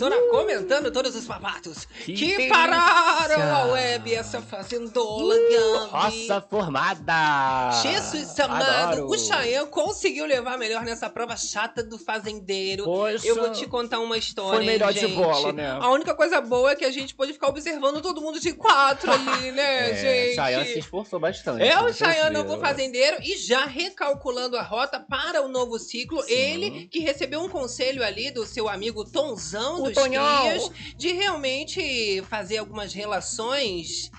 livezona comentando todos os babados Que que, pararam a web, essa fazendola, Gabi. Roça formada! Jesus amado, o Chayanne conseguiu levar melhor nessa prova chata do fazendeiro. Poxa, Eu vou te contar uma história, Foi melhor hein, de gente. bola, né? A única coisa boa é que a gente pôde ficar observando todo mundo de quatro ali, né, é, gente? Chayanne se esforçou bastante. É o viram. novo fazendeiro, e já recalculando a rota para o novo ciclo. Sim. Ele que recebeu um conselho ali do seu amigo Tonzão O dos Tonhão. De realmente fazer algumas relações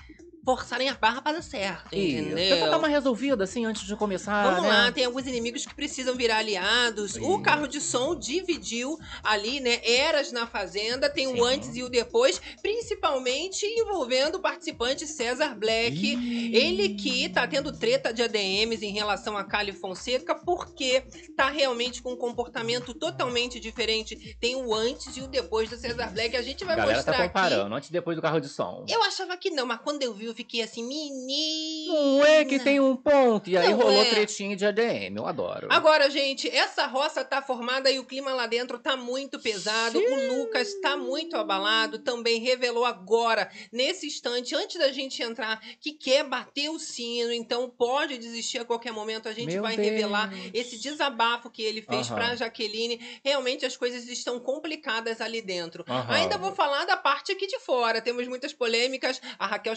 forçarem a barra para dar certo, Isso. entendeu? Tenta dar uma resolvida assim antes de começar. Vamos né? lá, tem alguns inimigos que precisam virar aliados. O Sim. carro de som dividiu ali, né? Eras na fazenda, tem Sim. o antes e o depois, principalmente envolvendo o participante César Black. Ih. Ele que tá tendo treta de ADMs em relação a Cali Fonseca, porque tá realmente com um comportamento totalmente diferente. Tem o antes e o depois do Cesar Black. A gente A vai galera mostrar tá aqui. comparando, antes e depois do carro de som. Eu achava que não, mas quando eu vi, eu fiquei assim, menino. Não é que tem um ponto. E aí Não rolou é. tretinha de ADM, eu adoro. Agora, gente, essa roça tá formada e o clima lá dentro tá muito pesado. O Lucas tá muito abalado. Também revelou agora, nesse instante, antes da gente entrar, que quer bater o sino. Então pode desistir a qualquer momento. A gente Meu vai Deus. revelar esse desabafo que ele fez Aham. pra Jaqueline. Realmente as coisas estão complicadas ali dentro. Aham. Ainda vou falar da parte aqui de fora. Temos muitas polêmicas. A Raquel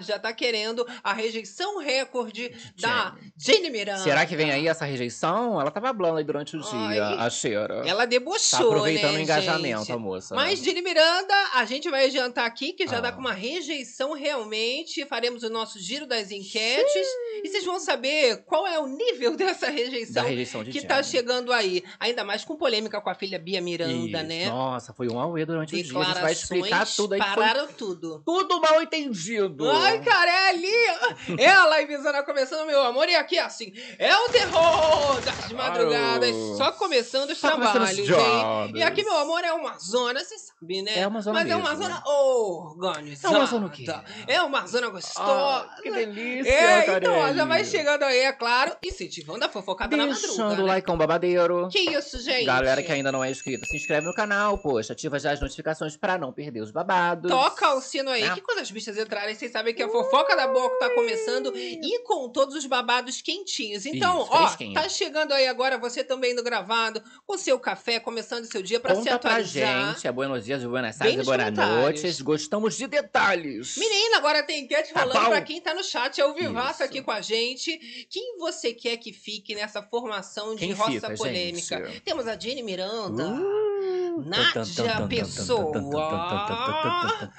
Já tá querendo a rejeição recorde da Jenny Miranda. Será que vem aí essa rejeição? Ela tava hablando aí durante o dia, Ai. a cheira. Ela debochou, Tá aproveitando né, o engajamento, gente? a moça. Mas Jenny Miranda, a gente vai adiantar aqui que já Ah. dá com uma rejeição realmente. Faremos o nosso giro das enquetes. E vocês vão saber qual é o nível dessa rejeição rejeição de que Jenny. tá chegando aí. Ainda mais com polêmica com a filha Bia Miranda, Isso. né? Nossa, foi um auê durante o dia. A gente vai explicar tudo aí. pararam tudo. tudo mal entendido. Ai, cara, é ali. É a livezona começando, meu amor. E aqui, assim, é o terror das madrugadas. Só começando os Só trabalhos, os hein? E aqui, meu amor, é uma zona, você sabe, né? É uma zona Mas é uma mesmo. zona organizada. É uma zona o quê? É uma zona gostosa. Ah, que delícia, É, então, ó, já vai chegando aí, é claro, incentivando a fofocada na Deixando madruga. o né? like um babadeiro. Que isso, gente? Galera que ainda não é inscrita, se inscreve no canal, poxa, ativa já as notificações pra não perder os babados. Toca o sino aí, É. que quando as bichas entrarem, vocês sabem que a fofoca da boca tá começando e com todos os babados quentinhos. Então, Isso, ó, fresquinho. tá chegando aí agora, você também no gravado, com seu café, começando seu dia pra se Conta pra atualizar. gente, é buenos dias, buenas tardes boas comentários. noites. Gostamos de detalhes. Menina, agora tem enquete Tá rolando bom. pra quem tá no chat, é o Vivaço Isso. aqui com a gente. Quem você quer que fique nessa formação de Quem roça fica, polêmica? gente? Temos a Jenny Miranda. Uh, Nádia Pessoa.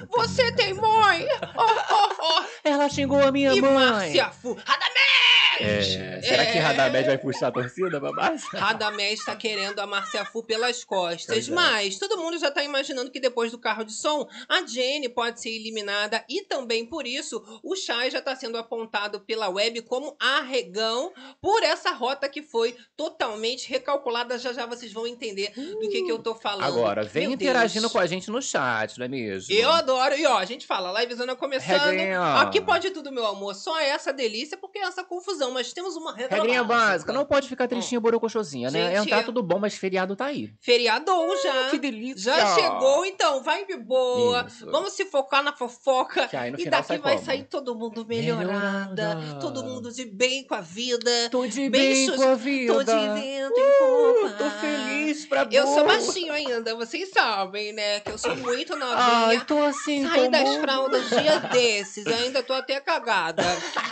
Você tem mãe? Oh, oh, oh. Ela xingou a minha E mãe. Márcia Fu. Radamés! É, será que É. Radamés vai puxar a torcida, babás? Radamés está querendo a Márcia Fu pelas costas. Pois é. Mas todo mundo já tá imaginando que depois do carro de som, a Jenny pode ser eliminada. E também por isso, o Chay já está sendo apontado pela web como arregão por essa rota que foi totalmente recalculada. Já já vocês vão entender do que, que eu tô falando. Agora, vem Meu interagindo Deus. com a gente no chat, não é mesmo? Eu adoro. E ó, a gente fala, livezona começando. Regrinha. Aqui pode tudo, meu amor. Só essa delícia, porque é essa confusão. Mas temos uma regra Regrinha básica, não pode ficar tristinha, borocochosinha, né? Gente, Entrar tudo bom, mas feriado tá aí. Feriadou já. Que delícia! Já chegou, então, vibe boa. Isso. Vamos se focar na fofoca. Que aí no e final daqui sai vai como? sair todo mundo melhorada, Melhorada. todo mundo de bem com a vida. Tô de Bem com a vida. Tô de vento em. Uh, tô feliz pra Eu sou boa. baixinho ainda, vocês sabem, né? Que eu sou muito novinha. Ai, tô assim Saí das como- fraldas dia desses, ainda tô até cagada.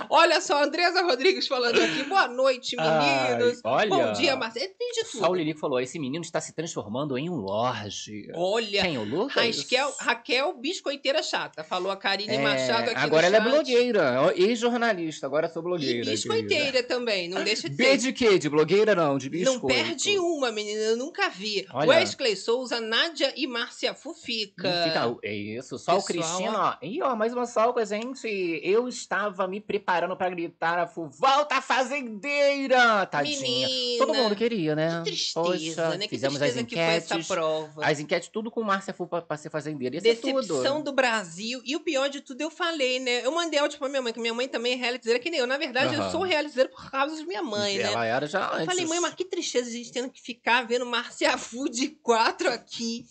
Olha só, Andresa Rodrigues falando aqui. Boa noite, Ai, meninos. olha. Bom dia, Marcelo. Tem de Só o tudo. Lilico falou, esse menino está se transformando em um lorde. Olha, Quem, o Lucas? Raquel, Raquel Biscoiteira Chata. Falou a Karine É, Machado aqui agora no ela é chat. blogueira, ó, ex-jornalista, agora sou E blogueira. querida. biscoiteira também, não deixa de B ser. de quê? De blogueira não, de biscoito. Não perde uma, menina, eu nunca vi. Olha. Wesley Souza, Nádia e Márcia Fufica. Fica- É isso, só o Pessoal, Cristina, ó. Ih, ó, mais uma salva, gente. Eu estava me preparando pra gritar a Fu, volta fazendeira! Tadinha. Menina. Todo mundo queria, né? Que tristeza, Poxa, né? Que fizemos tristeza as que foi essa enquetes. prova. As enquetes tudo com Márcia Fu pra, pra ser fazendeira. Ia ser Decepção tudo. do Brasil. E o pior de tudo, eu falei, né? Eu mandei áudio pra minha mãe, que minha mãe também é realizadeira que nem eu. Na verdade, eu Aham. sou realizadeira por causa de minha mãe, né? Ela era já Eu antes. falei, mãe, mas que tristeza a gente tendo que ficar vendo Márcia Fu de quatro aqui.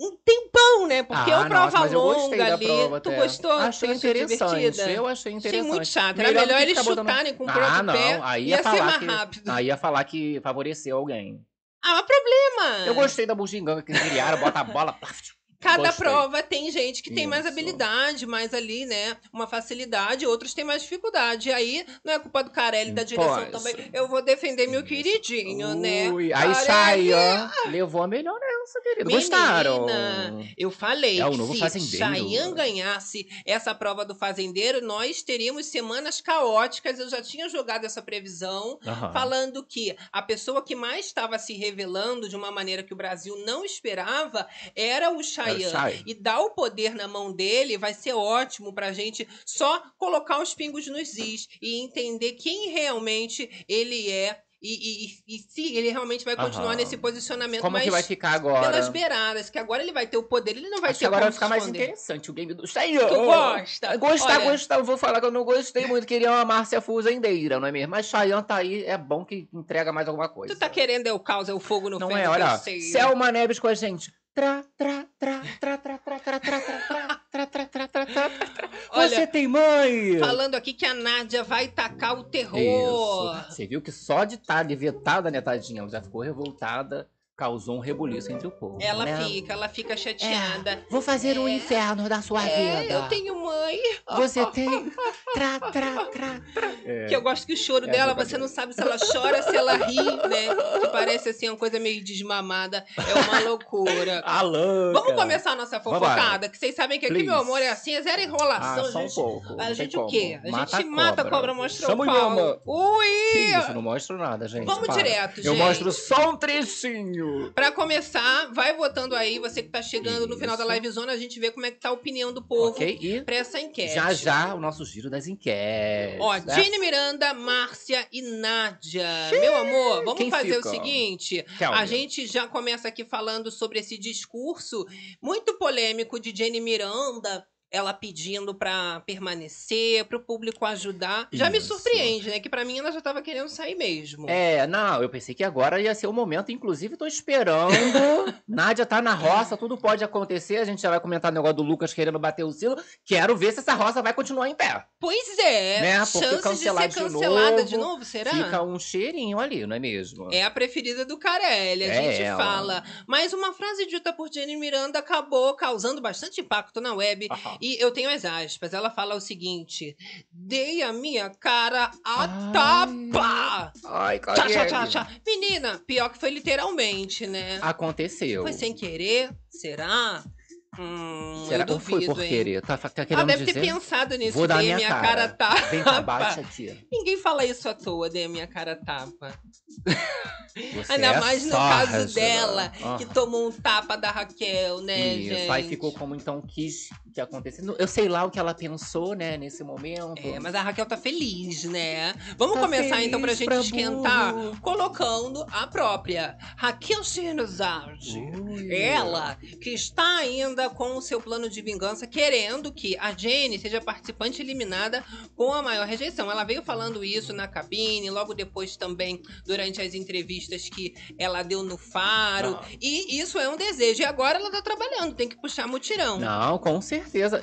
um tempão, né? Porque Ah, é uma prova nossa, longa ali. prova tu gostou? Achei Tu interessante. divertida? Eu achei interessante. Achei muito chato. Era Melhor eles chutarem com o Ah, próprio não. pé. Aí ia ia ser falar mais que- rápido. Aí ia falar que favoreceu alguém. Ah, mas problema. Eu gostei da bugiganga que criaram, bota a bola. Cada Gostei. prova tem gente que tem mais Isso. habilidade, mais ali, né? Uma facilidade, outros têm mais dificuldade. E aí, não é culpa do Carelli, da direção Pois. também. Eu vou defender meu queridinho, né? Ui, Aí Carelli, Chayanne levou a melhor nessa, querido. Menina, Gostaram? Eu falei É o novo se. Chayanne ganhasse essa prova do fazendeiro, nós teríamos semanas caóticas. Eu já tinha jogado essa previsão. Falando que a pessoa que mais estava se revelando de uma maneira que o Brasil não esperava era o Era E dar o poder na mão dele vai ser ótimo pra gente só colocar os pingos nos is e entender quem realmente ele é e, e- e- se ele realmente vai continuar Aham. nesse posicionamento Como mais que vai ficar agora? pelas beiradas, que agora ele vai ter o poder, ele não vai Acho ter agora vai ficar mais interessante o game do Chayanne. Tu gosta? Gostar, Olha, gostar. Eu vou falar que eu não gostei muito. Queria uma Márcia Fuzendeira, não é mesmo? Mas Chayanne tá aí, é bom que entrega mais alguma coisa. Tu tá querendo é o caos, é o fogo no Não é, olha. Selma Neves com a gente. Tra, tra, tra, tra, tra, tra, tra, tra, tra, tra, tra, tra, tra, tra, tra, tra. Olha, Você tem mãe? Falando aqui que a Nádia vai tacar o terror. Isso. Você viu que só de estar ali vetada, né, tadinha? Ela já ficou revoltada, causou um rebuliço entre o povo. Ela né? fica, ela fica chateada. Vou fazer um É. inferno da sua É, vida. eu tenho mãe. Você tem. Tra, tra, tra, tra. É. Que eu gosto que o choro É, dela, você não sabe se ela chora, se ela ri, né? Que parece assim uma coisa meio desmamada. É uma loucura. A louca. Vamos começar a nossa fofocada? Que vocês sabem que aqui, Please. meu amor, é assim, é zero Ah, enrolação, só um gente. pouco. A gente o quê? A Mata gente mata a cobra, mostra Chama o pau. Ui! Que isso, não mostro nada, gente. Vamos para. direto, Eu gente. mostro só um trechinho. Pra começar, vai votando aí, você que tá chegando no final da Isso. livezona, a gente vê como é que tá a opinião do povo Ok? E pra essa enquete. já já o nosso giro das enquetes. Ó, né? Jenny Miranda, Márcia e Nádia. Meu amor, vamos fazer fica? o seguinte. Tell A gente já começa aqui falando sobre esse discurso muito polêmico de Jenny Miranda. Ela pedindo pra permanecer, pro público ajudar. Já me Isso. surpreende, né? Que pra mim ela já tava querendo sair mesmo. É, não, eu pensei que agora ia ser o momento, inclusive tô esperando. Nádia tá na roça, tudo pode acontecer. A gente já vai comentar o negócio do Lucas querendo bater o silo. Quero ver se essa roça vai continuar em pé. Pois é, Né? Porque chances de ser de cancelada de novo, novo, será? Fica um cheirinho ali, não é mesmo? É a preferida do Carelli, a É gente ela. fala. Mas uma frase dita por Jenny Miranda acabou causando bastante impacto na web. E eu tenho as aspas. Ela fala o seguinte: Dei a minha cara a Ai. tapa! Ai, Tchá, tchá, tchá, tchá. Menina, pior que foi literalmente, né? Aconteceu. Foi sem querer? Será? Hum, Será eu que foi duvido, por hein? querer? Tá, tá Ela deve ter dizer? pensado nisso. Vou dar dei a minha minha cara. cara, tapa. Vem cá, bate aqui. Ninguém fala isso à toa, dei a minha cara tapa. Você Ainda é mais no caso dela, que Aham. tomou um tapa da Raquel, né, Isso, gente? aí ficou como então quis que acontecesse. Eu sei lá o que ela pensou, né, nesse momento. É, mas a Raquel tá feliz, né? Vamos Tá começar então pra gente pra esquentar, burro. colocando a própria Raquel. Ui. Ela, que está ainda com o seu plano de vingança, querendo que a Jenny seja participante eliminada com a maior rejeição. Ela veio falando isso na cabine, logo depois também durante as entrevistas que ela deu no Faro. Ah. E isso é um desejo. E agora ela tá trabalhando, tem que puxar mutirão. Não, com certeza.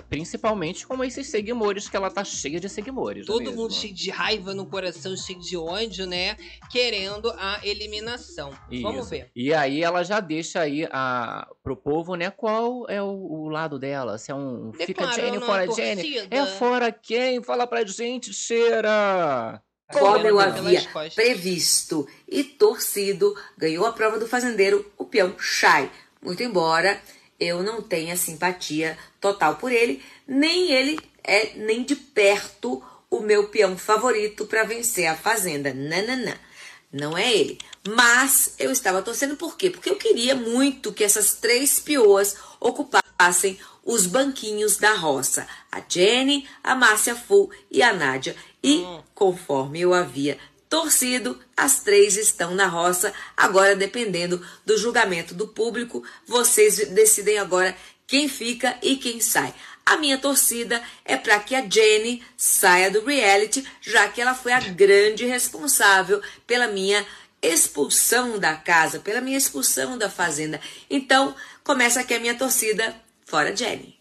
Principalmente com esses seguidores, que ela tá cheia de seguidores. é Todo mesmo? mundo cheio de raiva no coração, cheio de ódio, né? Querendo a eliminação. Vamos Isso. ver. E aí ela já deixa aí a, pro povo, né, qual é o, o lado dela. Se é um fica Declarando Jenny, fora Jenny. torcida. É fora quem? Fala pra gente, cheira! Como eu havia previsto e torcido, ganhou a prova do fazendeiro o peão Shai. Muito embora eu não tenha simpatia total por ele, nem ele é nem de perto o meu peão favorito para vencer a fazenda. Nananã. Não é ele. Mas eu estava torcendo por quê? Porque eu queria muito que essas três peoas ocupassem os banquinhos da roça. A Jenny, a Márcia Fu e a Nádia. E, conforme eu havia torcido, as três estão na roça. Agora, dependendo do julgamento do público, vocês decidem agora quem fica e quem sai. A minha torcida é para que a Jenny saia do reality, já que ela foi a grande responsável pela minha expulsão da casa, pela minha expulsão da fazenda. Então, começa aqui a minha torcida fora Jenny.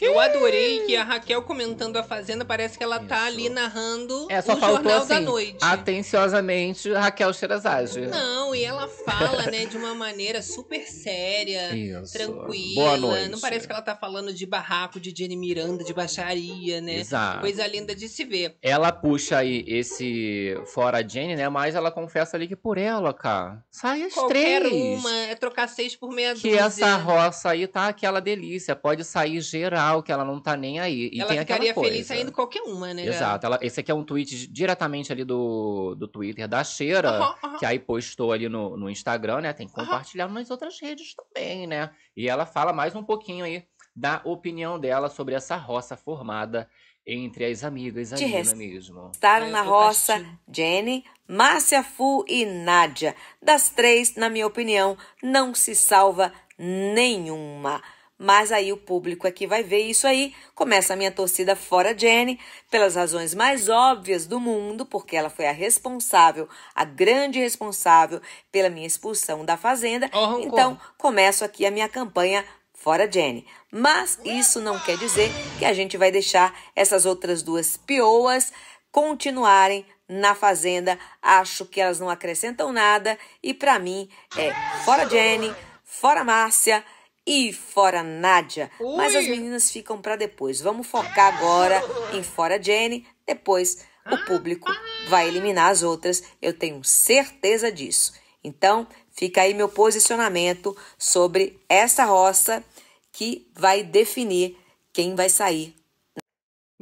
Eu adorei que a Raquel comentando a Fazenda, parece que ela tá Isso. ali narrando É, só o faltou Jornal assim, da Noite. atenciosamente, Raquel Sherazade. Não, e ela fala, né, de uma maneira super séria, Isso. tranquila. Boa noite. Não parece que ela tá falando de barraco de Jenny Miranda, de baixaria, né? Exato. Coisa linda de se ver. Ela puxa aí esse fora Jenny, né? Mas ela confessa ali que por ela, cara, sai as Qualquer três. uma, é trocar seis por meia Que dúzia. essa roça aí tá aquela delícia. Pode sair geral, que ela não tá nem aí. E ela tem ficaria aquela coisa. feliz saindo qualquer uma, né? Exato. Ela, esse aqui é um tweet diretamente ali do, do Twitter da Cheira. Que aí postou ali no, no Instagram, né? Tem que compartilhar nas outras redes também, né? E ela fala mais um pouquinho aí da opinião dela sobre essa roça formada entre as amigas ali, não é mesmo? Estaram Eu na roça castigo. Jenny, Márcia Fu e Nádia. Das três, na minha opinião, não se salva nenhuma. Mas aí o público aqui vai ver isso aí. Começa a minha torcida fora Jenny, pelas razões mais óbvias do mundo, porque ela foi a responsável, a grande responsável pela minha expulsão da fazenda. Rancor. Então, começo aqui a minha campanha fora Jenny. Mas isso não quer dizer que a gente vai deixar essas outras duas pioas continuarem na fazenda. Acho que elas não acrescentam nada e para mim é fora Jenny, fora Márcia e fora Nádia. Mas as Ui. meninas ficam para depois. Vamos focar agora em fora Jenny, depois o público vai eliminar as outras, eu tenho certeza disso. Então, fica aí meu posicionamento sobre essa roça que vai definir quem vai sair.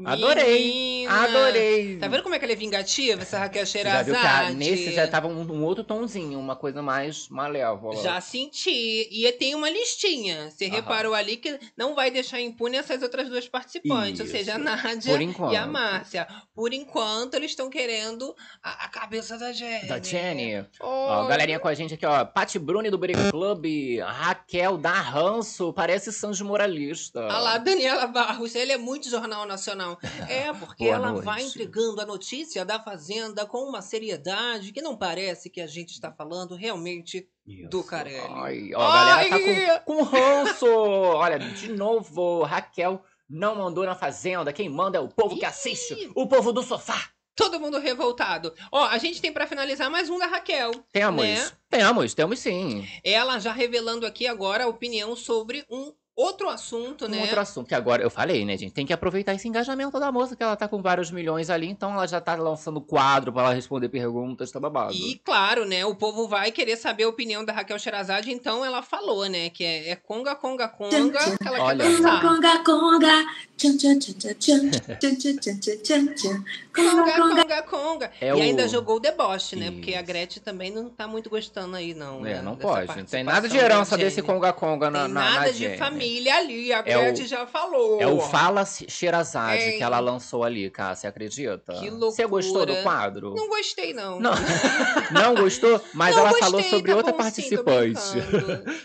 Adorei! Menina. Adorei! Tá vendo como é que ela é vingativa, essa Raquel Você já viu que Sherazade? nesse já tava um, um outro tonzinho, uma coisa mais malévola. Já senti. E tem uma listinha. Você Aham. reparou ali que não vai deixar impune essas outras duas participantes, ou Isso. seja, a Nádia e a Márcia. Por enquanto, eles estão querendo a, a cabeça da Jenny. Da Jenny. Oh, Ó, galerinha com a gente aqui, ó. Pati Bruni do Break Club. Raquel da Ranço. Parece Sanji Moralista. Olha lá, Daniela Barros, ele é muito Jornal Nacional. É, porque ela noite. vai entregando a notícia da Fazenda com uma seriedade que não parece que a gente está falando realmente Isso. do Carelli. Ai, ó, a galera Ai! tá com, com ranço. Olha, de novo, Raquel não mandou na Fazenda. Quem manda é o povo que assiste. O povo do sofá. Todo mundo revoltado. Ó, a gente tem pra finalizar mais um da Raquel. Temos. Né? Temos, temos sim. Ela já revelando aqui agora a opinião sobre um outro assunto, um né? Outro assunto, que agora eu falei, né, gente? Tem que aproveitar esse engajamento da moça, que ela tá com vários milhões ali, então ela já tá lançando quadro para ela responder perguntas, tá babado. E claro, né? O povo vai querer saber a opinião da Raquel Sherazade, então ela falou, né? Que é, é conga, conga, conga, que ela Olha. conga. Conga, conga, tchan, tchan, tchan, tchan, tchan, tchan, Conga, conga, conga. É e o... ainda jogou o deboche, né? Isso. Porque a Gretchen também não tá muito gostando aí, não. É, né? não Dessa pode. Não tem nada de herança desse conga, conga na, tem na, na Nada na de família família ali, a É o- Gretchen já falou. É o Fala Xerazade Ei. que ela lançou ali, cara. Você acredita? Que Você gostou do loucura. quadro? Não gostei, não. Não, não gostou? Mas Não ela gostei, falou sobre tá outra bom sim, participante.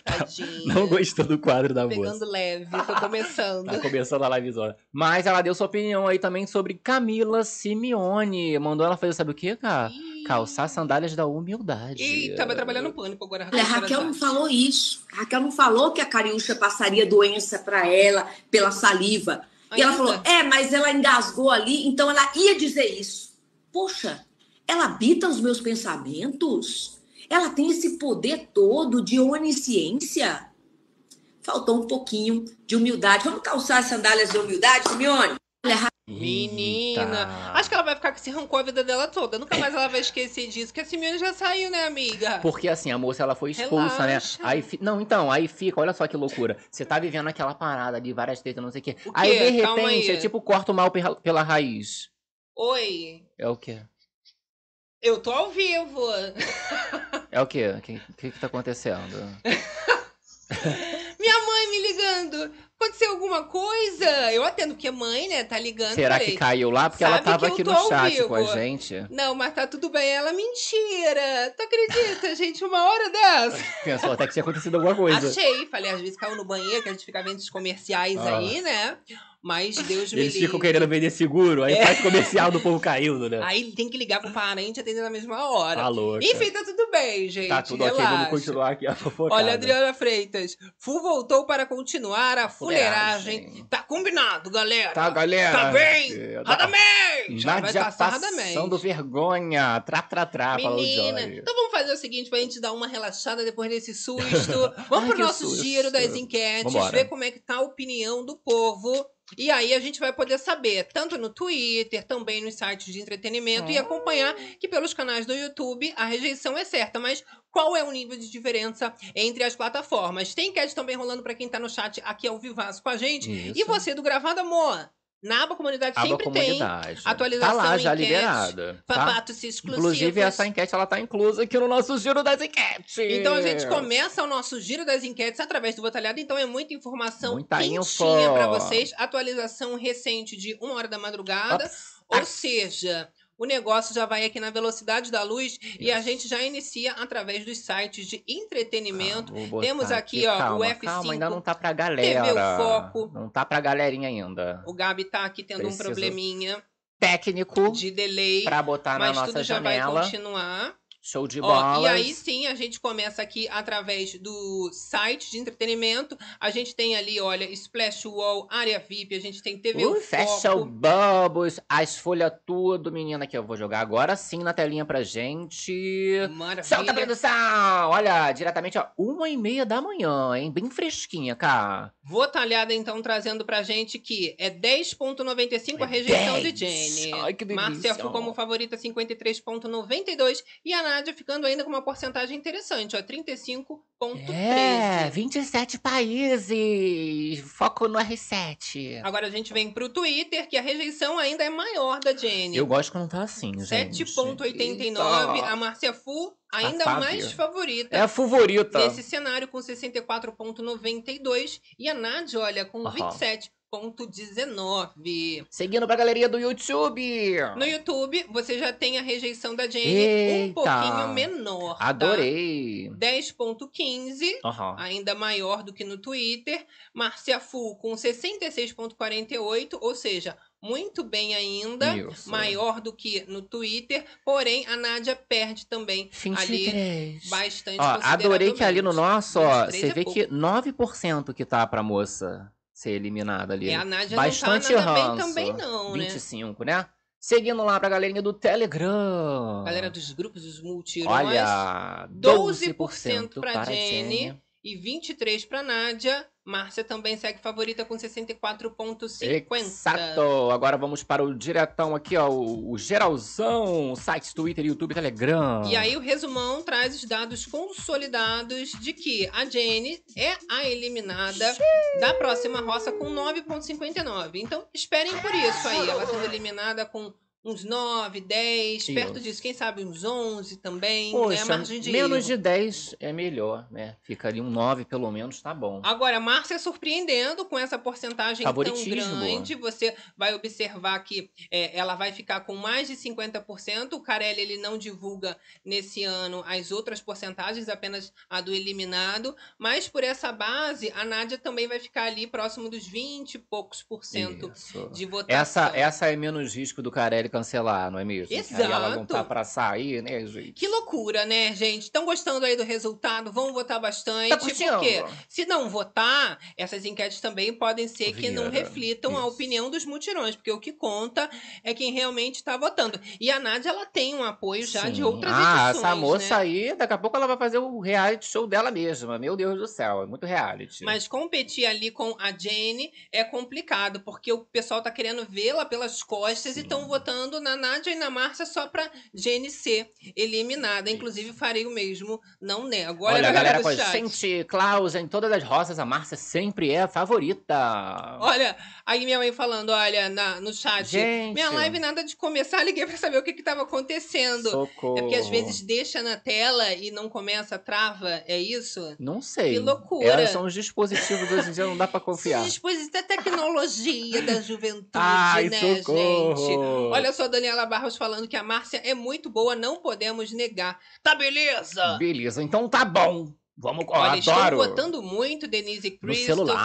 Tadinha. não gostou do quadro da moça. Pegando leve, tô começando. Tá começando a livezona. Mas ela deu sua opinião aí também sobre Camila Simeone. Mandou ela fazer, sabe o que, cara? Ih. Calçar sandálias da humildade. Eita, vai trabalhar no pânico agora. Olha, a Raquel não falou isso. A Raquel não falou que a Cariúcha passaria doença pra ela pela saliva. E ela Ainda? falou, é, mas ela engasgou ali, então ela ia dizer isso. Poxa, ela habita os meus pensamentos? Ela tem esse poder todo de onisciência? Faltou um pouquinho de humildade. Vamos calçar as sandálias de humildade, Simeone? Olha, Menina, Eita. acho que ela vai ficar com esse rancor a vida dela toda. Nunca mais ela vai esquecer disso. Que a Simeone já saiu, né, amiga? Porque assim, a moça ela foi expulsa, Relaxa. né? Aí, fi- não, então, aí fica, olha só que loucura. Você tá vivendo aquela parada de várias tretas, não sei o quê. O Aí, de repente, aí. é tipo, corta o mal pela, pela raiz. Oi, É o quê? eu tô ao vivo. É o quê? O que, que, que tá acontecendo? Minha mãe me ligando. Aconteceu alguma coisa? Eu atendo, porque mãe, né, tá ligando. Será falei, que caiu lá? Porque ela tava aqui no chat com a vivo. gente. Não, mas tá tudo bem. Ela, mentira. Tu acredita, gente? Uma hora dessa. Pensou até que tinha acontecido alguma coisa. Achei. Falei, às vezes caiu no banheiro, que a gente fica vendo esses comerciais Ah. aí, né? Mas Deus me Eles ficam querendo vender seguro, aí É. faz comercial do povo caindo, né? Aí tem que ligar pro parente atender na mesma hora. Tá louca. Enfim, tá tudo bem, gente. Tá tudo ok, relaxa. vamos continuar aqui a fofocada. Olha, Adriana Freitas, Fu voltou para continuar a fuleiragem. Fuleiragem. Tá combinado, galera. Tá, galera? Tá bem? É, Radamés! Já vai passar Radamés. passando vergonha. Trá, falou o Menina, então vamos fazer o seguinte pra gente dar uma relaxada depois desse susto. Vamos Ai, pro nosso susto. giro das enquetes, Vambora. ver como é que tá a opinião do povo. E aí a gente vai poder saber, tanto no Twitter, também nos sites de entretenimento, e acompanhar que pelos canais do YouTube a rejeição é certa, mas qual é o nível de diferença entre as plataformas? Tem enquete também rolando pra quem tá no chat aqui ao vivaço com a gente. Isso. E você do Gravado Amor? Na aba comunidade Aba sempre tem comunidade. atualização, Tá lá, já enquete, liberada. Tá? exclusivos. Inclusive, essa enquete ela tá inclusa aqui no nosso giro das enquetes. Então a gente começa o nosso giro das enquetes através do Botalhado, então é muita informação Muita quentinha info. pra vocês. Atualização recente de uma hora da madrugada. Ops. Ou seja, o negócio já vai aqui na velocidade da luz e a gente já inicia através dos sites de entretenimento. Botar Temos aqui, ó, o calma, F5, Calma, ainda não tá pra galera. TV o Foco. Não tá pra galerinha ainda. O Gabi tá aqui tendo um Preciso probleminha Técnico de delay, pra botar na mas nossa tudo já vai janela. continuar. Show de bola. e aí sim, a gente começa aqui através do site de entretenimento. A gente tem ali, olha, Splash Wall, área VIP, a gente tem TV Uh, o fecha o. Bubbles, as folhas tudo, menina, que eu vou jogar agora sim na telinha pra gente. Solta a Maravilha. produção! Olha, diretamente, ó, uma e meia da manhã, hein? Bem fresquinha, cara. Votalhada, então, trazendo pra gente que é 10,95 a rejeição de 10. Jenny. Ai, que delícia. Fu como favorita, 53,92. E a Nádia ficando ainda com uma porcentagem interessante, ó, 35.3 É, 27 países, foco no R7. Agora a gente vem pro Twitter, que a rejeição ainda é maior da Jenny. Eu gosto quando tá assim, gente. 7,89, a Márcia Fu ainda a mais favorita. É a favorita. Nesse cenário com 64,92 e a Nádia, olha, com uhum. 27 19. Seguindo pra galeria do YouTube. No YouTube, você já tem a rejeição da Jane Eita. um pouquinho menor. Tá? Adorei. 10.15, uhum. ainda maior do que no Twitter. Márcia Fu com 66.48, ou seja, muito bem ainda, Isso. maior do que no Twitter, porém a Nádia perde também 23. ali bastante. Ó, adorei que ali no nosso, ó, é você é vê pouco. que 9% que tá pra moça ser eliminada ali. É, a Nádia Bastante não tá ranço. também não, né? 25, né? Seguindo lá pra galerinha do Telegram. Galera dos grupos dos multirões. Olha, 12% 12% pra para Jenny. Jenny. E 23 pra Nádia. Márcia também segue favorita com 64,50. Exato. Agora vamos para o diretão aqui, ó, o, o geralzão, sites Twitter, YouTube, Telegram. E aí o resumão traz os dados consolidados de que a Jenny é a eliminada da próxima roça com 9,59. Então esperem por isso aí, ela sendo eliminada com uns 9, 10, perto Isso. disso, quem sabe uns 11 também, né? Poxa, A margem de menos erro. de 10 é melhor, né? Fica ali um 9 pelo menos, tá bom. Agora, Márcia surpreendendo com essa porcentagem tão grande. Você vai observar que é, ela vai ficar com mais de 50%. O Carelli ele não divulga nesse ano as outras porcentagens, apenas a do eliminado. Mas por essa base, a Nádia também vai ficar ali próximo dos 20 e poucos por cento Isso. de votação. Essa, essa é menos risco do Carelli cancelar, não é mesmo? Que Aí ela não tá Exato. pra sair, né, gente? Que loucura, né, gente? Estão gostando aí do resultado? Vão votar bastante. Tá porque se não votar, essas enquetes também podem ser que não Vira. reflitam a Isso. opinião dos mutirões, porque o que conta é quem realmente está votando. E a Nádia, ela tem um apoio já de Sim. outras ah, edições, essa moça né? aí, daqui a pouco ela vai fazer o reality show dela mesma. Meu Deus do céu, é muito reality. Mas competir ali com a Jenny é complicado, porque o pessoal tá querendo vê-la pelas costas e Sim. estão votando votando na Nádia e na Márcia só pra Jenny ser eliminada. Inclusive, farei o mesmo, não nego. Olha, Olha, a a galera galera gente, Klaus, em todas as roças, a Márcia sempre é a favorita. Olha, aí minha mãe falando, olha, na- no chat. Gente. Minha live nada de começar, liguei pra saber o que que tava acontecendo. Socorro. É porque às vezes deixa na tela e não começa, trava, é isso? Não sei. Que loucura. Elas são os dispositivos hoje em dia, não dá pra confiar. Esses dispositivos da tecnologia da juventude, Ai, né, socorro. gente? Olha só, Daniela Barros falando que a Márcia é muito boa, não podemos negar. Tá beleza? Beleza, então tá bom. Vamos, Olha, estão adoro. votando muito Denise Christopher,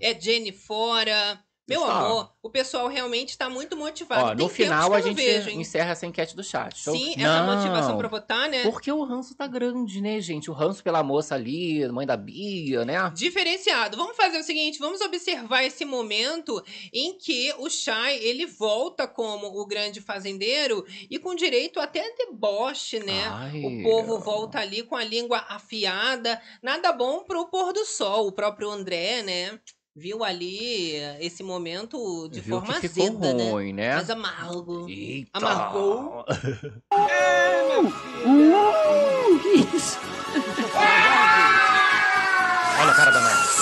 é Jenny fora. Meu Está. amor, o pessoal realmente está muito motivado. Ó, Tem no final a gente vejo, encerra essa enquete do chat. Show? Sim, essa Não, motivação pra votar, né? Porque o ranço tá grande, né, gente? O ranço pela moça ali, mãe da Bia, né? Diferenciado. Vamos fazer o seguinte, vamos observar esse momento em que o Shai, ele volta como o grande fazendeiro e com direito até a deboche, né? Ai. O povo volta ali com a língua afiada. Nada bom pro pôr do sol. O próprio André, né? Viu ali esse momento de Viu forma que ficou azeda, né? ruim, né? Mas amargo. Eita. Amargou. Olha a cara da Nath.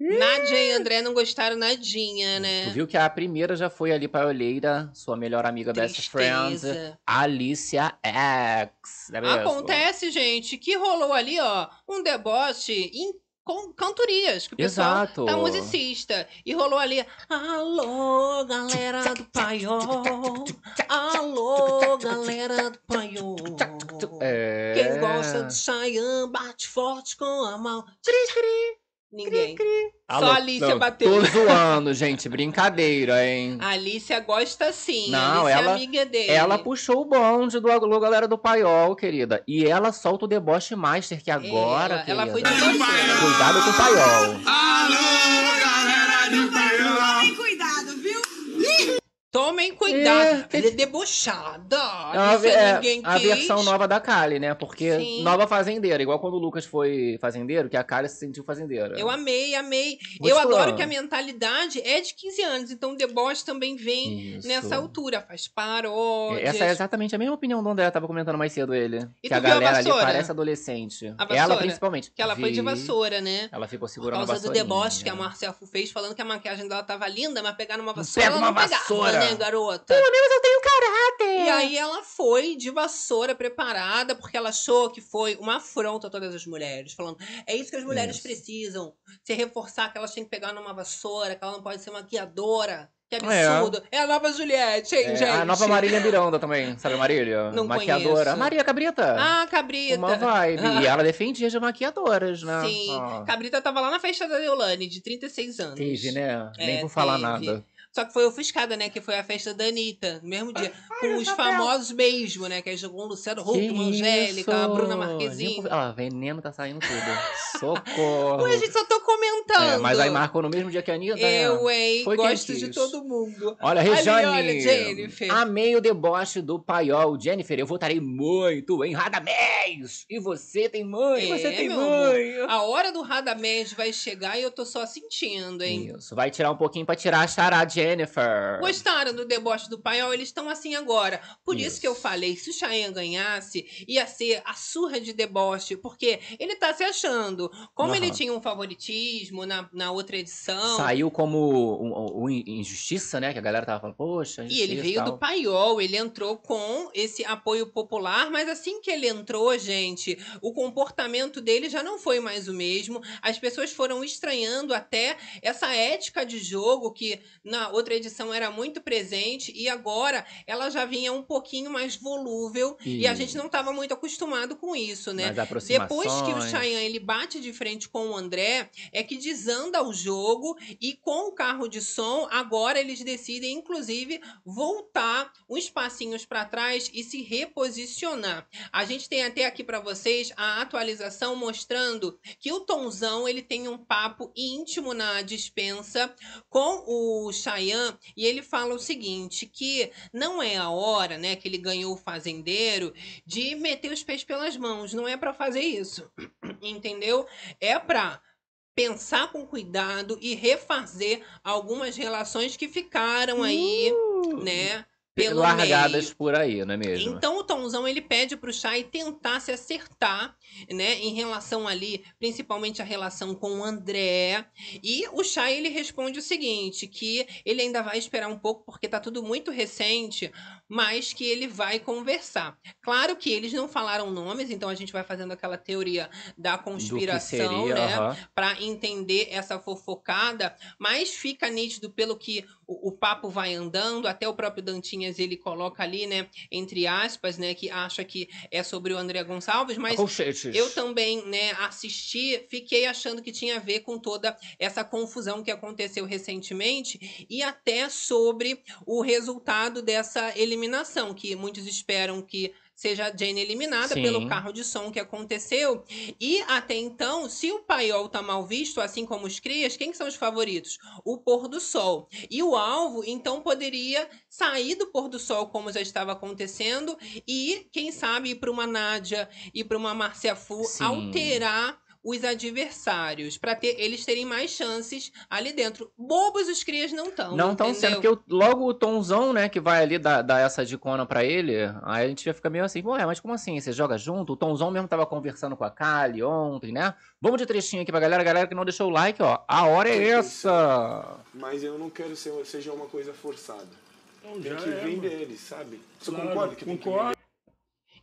Nádia e André não gostaram nadinha, Tu né? viu que a primeira já foi ali pra olheira, sua melhor amiga, best friend, Tristeza. Alicia X. É? Acontece, gente, que rolou ali, ó, um deboche em com cantorias, que o pessoal Exato. tá musicista. E rolou ali, alô, galera do paiol, alô, galera do paiol. É... Quem gosta de Cheyenne bate forte com a mão. Cri, cri. Ninguém. Alô, Só a Alicia não, bateu. Tô zoando, gente. Brincadeira, hein? A Alicia gosta sim. Não, a Alicia ela- é amiga dele. Ela puxou o bonde do Alô Galera do Paiol, querida. E ela solta o deboche master, que agora, ela, ela foi querida, de. Cuidado com o Paiol. Alô, galera do Paiol! Tomem cuidado. É, que- Ela é debochada. É, ve- é ninguém a versão nova da Kali, né? Porque Sim. nova fazendeira, igual quando o Lucas foi fazendeiro, que a Kali se sentiu fazendeira. Eu amei, amei. Vou eu adoro que a mentalidade é de 15 anos, então o deboche também vem Isso. nessa altura, faz paródias. Essa é exatamente a mesma opinião do André, tava comentando mais cedo ele. E que a viu a galera ali vassoura? parece adolescente. A Ela vassoura? principalmente. Que ela foi de Vi. vassoura, né? Ela ficou Por segurando a causa do deboche que a Marcia Fu fez, falando que a maquiagem dela tava linda, mas pegar numa vassoura Pega uma vassoura. Né, garota? Pelo menos eu tenho caráter. E aí ela foi de vassoura preparada, porque ela achou que foi uma afronta a todas as mulheres, falando, é isso que as mulheres Isso. precisam, se reforçar que elas têm que pegar numa vassoura, que ela não pode ser maquiadora. Que É. absurdo. É, a nova Juliette, hein, É, gente? a nova Marília Miranda também, sabe a Marília? Não Maquiadora. conheço. Maria Cabrita. Ah, Cabrita. Uma vibe. E ela defendia as maquiadoras, né? Sim. Ó, Cabrita tava lá na festa da Deolane, de 36 anos. Teve, né? Nem É, vou falar teve. nada. Só que foi ofuscada, né? Que foi a festa da Anitta, no mesmo dia. Com os famosos mesmo, né? Que aí jogou o Luciano Huck, uma Angélica, a Bruna Marquezine. Ah, veneno tá saindo tudo. Socorro. Ué, gente, só tô comentando. É, mas aí marcou no mesmo dia que a Anitta. né? Eu, hein? Foi quem Gosto de quis. todo mundo. Olha, Ali, Rejane. olha, Jennifer. Amei o deboche do paiol. Jennifer, eu votarei muito em Radamés. E você tem mãe, É, você tem mãe. A hora do Radamés vai chegar e eu tô só sentindo, hein? Isso, vai tirar um pouquinho pra tirar a chará, Jennifer. Gostaram do deboche do paiol? Eles estão assim agora. Por isso. Isso. que eu falei, se o Cheyenne ganhasse, ia ser a surra de deboche, porque ele tá se achando. Como ele tinha um favoritismo na, na outra edição, Saiu como um, um injustiça, né? Que a galera tava falando, poxa, E ele veio tal. do paiol, ele entrou com esse apoio popular, mas assim que ele entrou, gente, o comportamento dele já não foi mais o mesmo. As pessoas foram estranhando até essa ética de jogo que na outra edição era muito presente e agora ela já vinha um pouquinho mais volúvel e, a gente não estava muito acostumado com isso, né? Depois que o Cheyenne ele bate de frente com o André, é que desanda o jogo e com o carro de som, agora eles decidem inclusive voltar uns passinhos para trás e se reposicionar. A gente tem até aqui para vocês a atualização mostrando que o Tonzão ele tem um papo íntimo na dispensa com o Cheyenne e ele fala o seguinte, que não é a hora, né, que ele ganhou o fazendeiro de meter os pés pelas mãos, não é para fazer isso. Entendeu? É pra pensar com cuidado e refazer algumas relações que ficaram aí, né? Pelo Largadas meio. por aí, não é mesmo? Então o Tomzão ele pede pro Chay tentar se acertar, né, em relação ali, principalmente a relação com o André. E o Chay ele responde o seguinte, que ele ainda vai esperar um pouco porque tá tudo muito recente, mas que ele vai conversar. Claro que eles não falaram nomes, então a gente vai fazendo aquela teoria da conspiração, seria, né? para entender essa fofocada, mas fica nítido pelo que o, o papo vai andando, até o próprio Dantinhas ele coloca ali, né, entre aspas, né, que acha que é sobre o André Gonçalves, mas eu também, né, assisti, fiquei achando que tinha a ver com toda essa confusão que aconteceu recentemente e até sobre o resultado dessa eliminação, que muitos esperam que seja a Jane eliminada Sim. pelo carro de som que aconteceu. E até então, se o paiol tá mal visto, assim como os crias, quem que são os favoritos? O pôr do sol. E o alvo, então, poderia sair do pôr do sol, como já estava acontecendo, e, quem sabe, ir para uma Nádia e para uma Marcia Fu, Sim. alterar os adversários, para ter eles terem mais chances ali dentro. Bobos os crias não estão. Não estão sendo, porque o- logo o Tomzão, né, que vai ali dar, dar essa dicona pra ele, aí a gente já fica meio assim, ué, mas como assim? Você joga junto? O Tomzão mesmo tava conversando com a Kali ontem, né? Vamos de trechinho aqui pra galera, galera que não deixou o like, ó. A hora é essa! Mas eu não quero ser, seja uma coisa forçada. Então, Tem que é, deles, sabe? Você Claro, concorda que tem que concordo.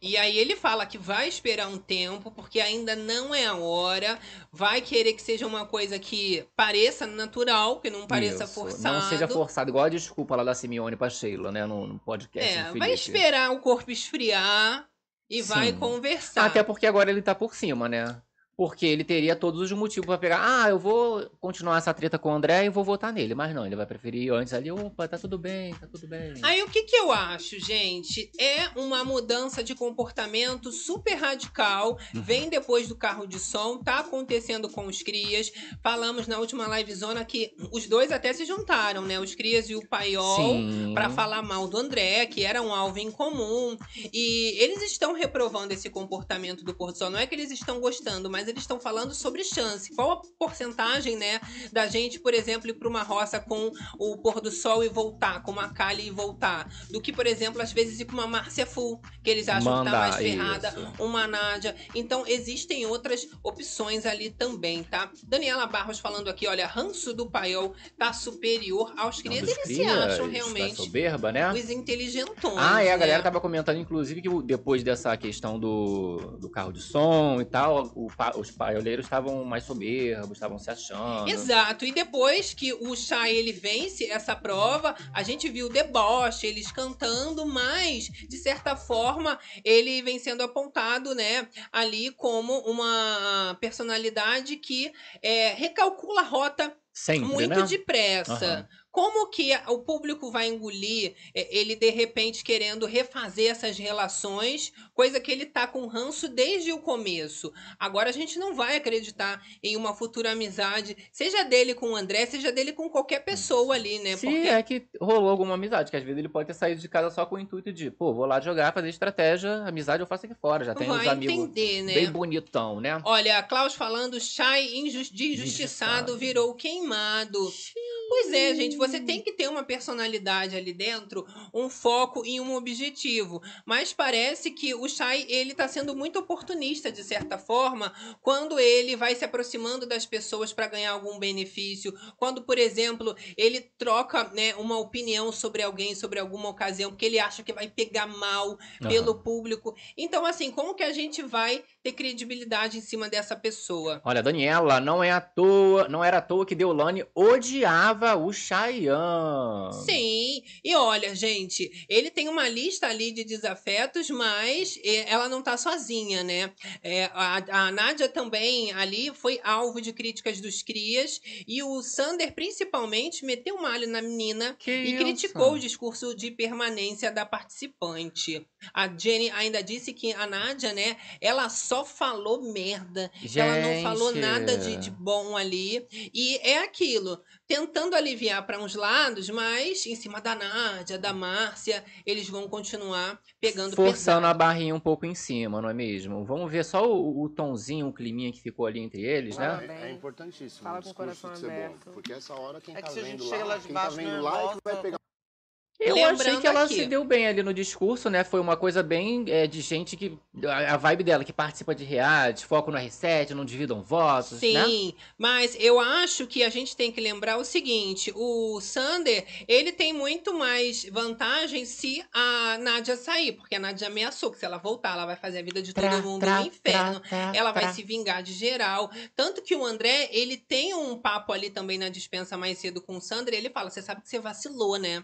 E aí ele fala que vai esperar um tempo, porque ainda não é a hora. Vai querer que seja uma coisa que pareça natural, que não pareça Isso, forçado. Não seja forçado, igual a desculpa lá da Simeone pra Sheila, né, no, no podcast É, vai esperar o corpo esfriar e vai Sim. conversar. Até porque agora ele tá por cima, né? Porque ele teria todos os motivos pra pegar. Ah, eu vou continuar essa treta com o André e vou votar nele. Mas não, ele vai preferir antes ali. Opa, tá tudo bem, tá tudo bem. Aí o que, que eu acho, gente? É uma mudança de comportamento super radical. Uhum. Vem depois do carro de som, tá acontecendo com os crias. Falamos na última live zona que os dois até se juntaram, né? Os crias e o paiol. Pra falar mal do André, que era um alvo em comum. E eles estão reprovando esse comportamento do Porto Sol. Não é que eles estão gostando, mas eles estão falando sobre chance. Qual a porcentagem, né, da gente, por exemplo, ir pra uma roça com o pôr do sol e voltar, com uma Kali e voltar, do que, por exemplo, às vezes ir pra uma Márcia Full, que eles acham que tá mais ferrada, isso. uma Nádia. Então, existem outras opções ali também, tá? Daniela Barros falando aqui, olha, ranço do paiol tá superior aos crias. Eles se crias, acham da realmente soberba, né? os inteligentões. Ah, é, a né? galera tava comentando, inclusive, que depois dessa questão do, do carro de som e tal, o os paioleiros estavam mais soberbos, estavam se achando. Exato. E depois que o Chay ele vence essa prova, a gente viu o deboche, eles cantando, mas de certa forma ele vem sendo apontado, né, ali como uma personalidade que é, recalcula a rota Sempre, muito né? depressa. Aham. Como que o público vai engolir é, ele de repente querendo refazer essas relações, coisa que ele tá com ranço desde o começo. Agora a gente não vai acreditar em uma futura amizade, seja dele com o André, seja dele com qualquer pessoa ali, né? Se Porque é que rolou alguma amizade, que às vezes ele pode ter saído de casa só com o intuito de, pô, vou lá jogar, fazer estratégia, amizade eu faço aqui fora, já tenho vai amigos entender, né? bem bonitão, né? Olha, Klaus falando, Chay injus- de injustiçado Injustiçado. virou queimado. Pois é, gente, você tem que ter uma personalidade ali dentro, um foco e um objetivo. Mas parece que o Chay, ele tá sendo muito oportunista, de certa forma, quando ele vai se aproximando das pessoas para ganhar algum benefício. Quando, por exemplo, ele troca né, uma opinião sobre alguém, sobre alguma ocasião, porque ele acha que vai pegar mal pelo público. Então, assim, como que a gente vai ter credibilidade em cima dessa pessoa? Olha, Daniela, não é à toa, não era à toa que Deolane odiava o Chayanne. Sim, e olha, gente, ele tem uma lista ali de desafetos, mas eh, ela não tá sozinha, né? É, a, a Nádia também ali foi alvo de críticas dos crias, e o Sander, principalmente, meteu malho na menina Que e isso? criticou o discurso de permanência da participante. A Jenny ainda disse que a Nádia, né, ela só falou merda. Ela não falou Gente. nada de, de bom ali. E é aquilo, tentando aliviar para uns lados, mas em cima da Nádia, da Márcia, eles vão continuar pegando Forçando a pesado. barrinha um pouco em cima, não é mesmo? Vamos ver só o, o tonzinho, o climinha que ficou ali entre eles, né? Bem. É importantíssimo. Fala com o coração ser bom, aberto. Porque essa hora quem É tá que se a gente vendo chega lá, lá de quem tá baixo vendo lá é que vai pegar Eu achei Lembrando que ela aqui. se deu bem ali no discurso, né? Foi uma coisa bem é, de gente que. A a vibe dela, que participa de reality, foco no R7, não dividam votos, né? Sim, mas eu acho que a gente tem que lembrar o seguinte: o Sander, ele tem muito mais vantagem se a Nádia sair, porque a Nádia ameaçou que se ela voltar, ela vai fazer a vida de todo Tra, mundo tra, no inferno. tra, tra, Ela vai se vingar de geral. Tanto que o André, ele tem um papo ali também na dispensa mais cedo com o Sander, e ele fala: você sabe que você vacilou, né?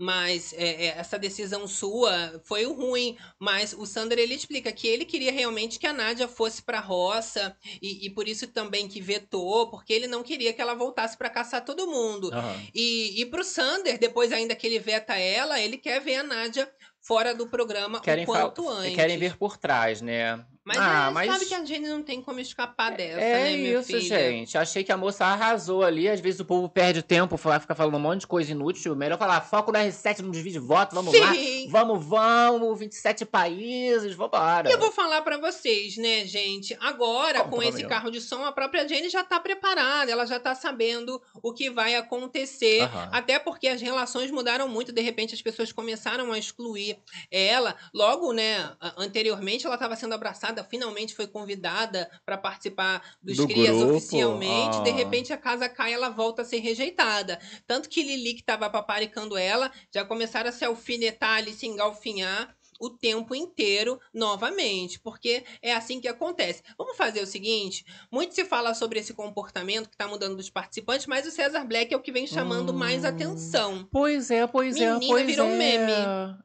Mas é, é, essa decisão sua foi o ruim. Mas o Sander ele explica que ele queria realmente que a Nádia fosse pra roça e, e por isso também que vetou, porque ele não queria que ela voltasse pra caçar todo mundo. Aham. E, e pro Sander, depois ainda que ele veta ela, ele quer ver a Nádia fora do programa Querem, o quanto antes. querem ver por trás, né? Mas, ah, é, mas sabe que a Jenny não tem como escapar dessa, é né, meu isso, filho? gente. Achei que a moça arrasou ali. Às vezes o povo perde tempo, fica falando um monte de coisa inútil. Melhor falar, foco no R7, não divide voto, vamos lá. Sim. Vamos, vamos, 27 países, vambora. E eu vou falar pra vocês, né, gente? Agora, Conta com esse carro de som, a própria Jenny já tá preparada, ela já tá sabendo o que vai acontecer. Até porque as relações mudaram muito, de repente as pessoas começaram a excluir ela. Logo, né, anteriormente ela estava sendo abraçada, finalmente foi convidada para participar dos Do Crias grupo? oficialmente. De Ah. repente a casa cai, ela volta a ser rejeitada. Tanto que Lili, que estava paparicando ela, já começaram a se alfinetar ali, se engalfinhar o tempo inteiro novamente, porque é assim que acontece. Vamos fazer o seguinte: muito se fala sobre esse comportamento que está mudando dos participantes, mas o César Black é o que vem chamando mais Hum. atenção. Pois é, pois é, Menina, virou é. meme.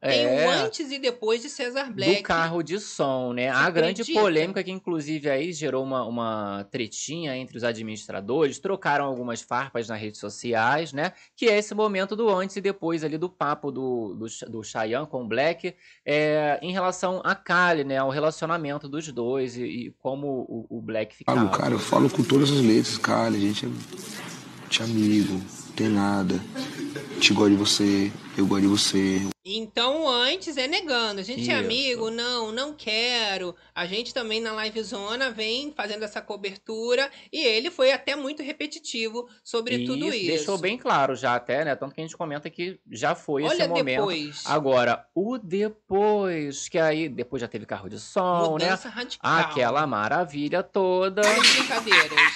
Tem é. o antes e depois de César Black. do carro de som, né? Você a grande acredita? polêmica que inclusive aí gerou uma, uma tretinha entre os administradores, trocaram algumas farpas nas redes sociais, né? Que é esse momento do antes e depois ali do papo do, do, do Chayanne com o Black é, em relação a Kali, né? Ao relacionamento dos dois e, e como o, o Black ficava. Cara, eu falo com todas as letras, cara, a gente é te amigo, não tem nada. Te gosto de você, eu gosto de você. Então, o antes é negando. A gente é Isso. amigo? Não, não quero. A gente também na Live Zona vem fazendo essa cobertura e ele foi até muito repetitivo sobre tudo isso. Deixou bem claro já até, né? Tanto que a gente comenta que já foi esse Olha momento. depois. Agora, o depois, que aí depois já teve carro de som, né? Mudança radical. Aquela maravilha toda. Sem brincadeiras.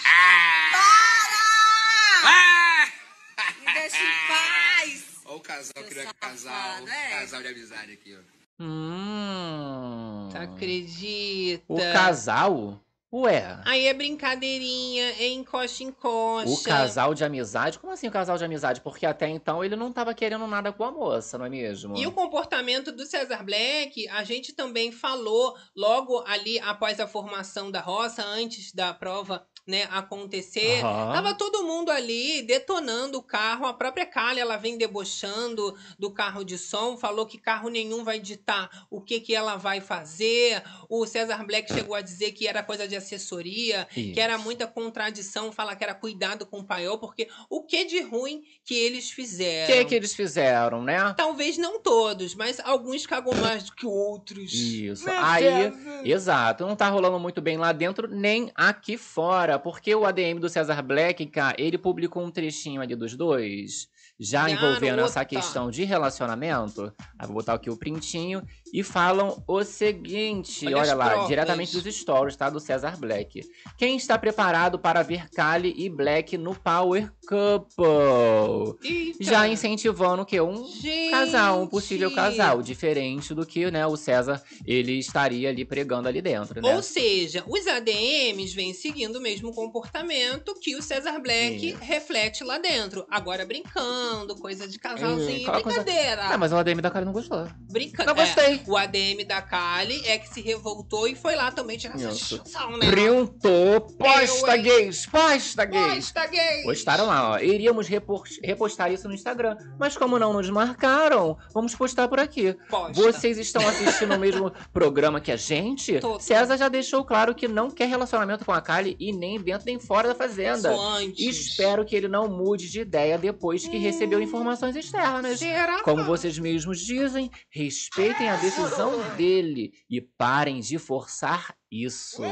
Me deixa em paz! Olha o casal Seu criando safado, casal. é? Casal de amizade aqui, ó. Hum. Você acredita? O casal? Ué. Aí é brincadeirinha, é encosta encosta. O casal de amizade? Como assim o casal de amizade? Porque até então ele não tava querendo nada com a moça, não é mesmo? E o comportamento do César Black, a gente também falou logo ali após a formação da roça, antes da prova né, acontecer. Aham. Tava todo mundo ali detonando o carro. A própria Kali, ela vem debochando do carro de som, falou que carro nenhum vai ditar o que, que ela vai fazer. O César Black chegou a dizer que era coisa de assessoria, que era Isso. muita contradição, falar que era cuidado com o paiol, porque o que de ruim que eles O fizeram? que que eles fizeram, né? Talvez não todos, mas alguns cagam mais do que outros. Isso. Meu Aí, Deus. exato, não tá rolando muito bem lá dentro, nem aqui fora. Porque o ADM do César Black, cara, ele publicou um trechinho ali dos dois, já envolvendo essa questão de relacionamento. Vou botar aqui o printinho. E falam o seguinte: Olha olha, lá, provas. diretamente dos stories, tá? Do César Black. Quem está preparado para ver Kali e Black no Power Couple? Eita. Já incentivando o quê? Um Gente. casal, um possível casal, diferente do que, né, o César ele estaria ali pregando ali dentro, né? Ou seja, os ADMs vêm seguindo o mesmo comportamento que o Cesar Black Isso. reflete lá dentro. Agora brincando, coisa de casalzinho, aquela coisa- brincadeira. Ah, mas o ADM da cara não gostou. Brinca... Não gostei. É, o ADM da Kali é que se revoltou e foi lá também tirar essa chação, né? Printou, posta hein? gays, posta gays. Posta gay! Postaram lá, ó. Iríamos repos- repostar isso no Instagram. Mas como não nos marcaram, vamos postar por aqui. Posta. Vocês estão assistindo o mesmo programa que a gente? Tô. César já deixou claro que não quer relacionamento com a Kali e nem dentro nem fora da fazenda. Isso antes. Espero que ele não mude de ideia depois que recebeu informações externas. Será? Como vocês mesmos dizem, respeitem a decisão dele e parem de forçar isso.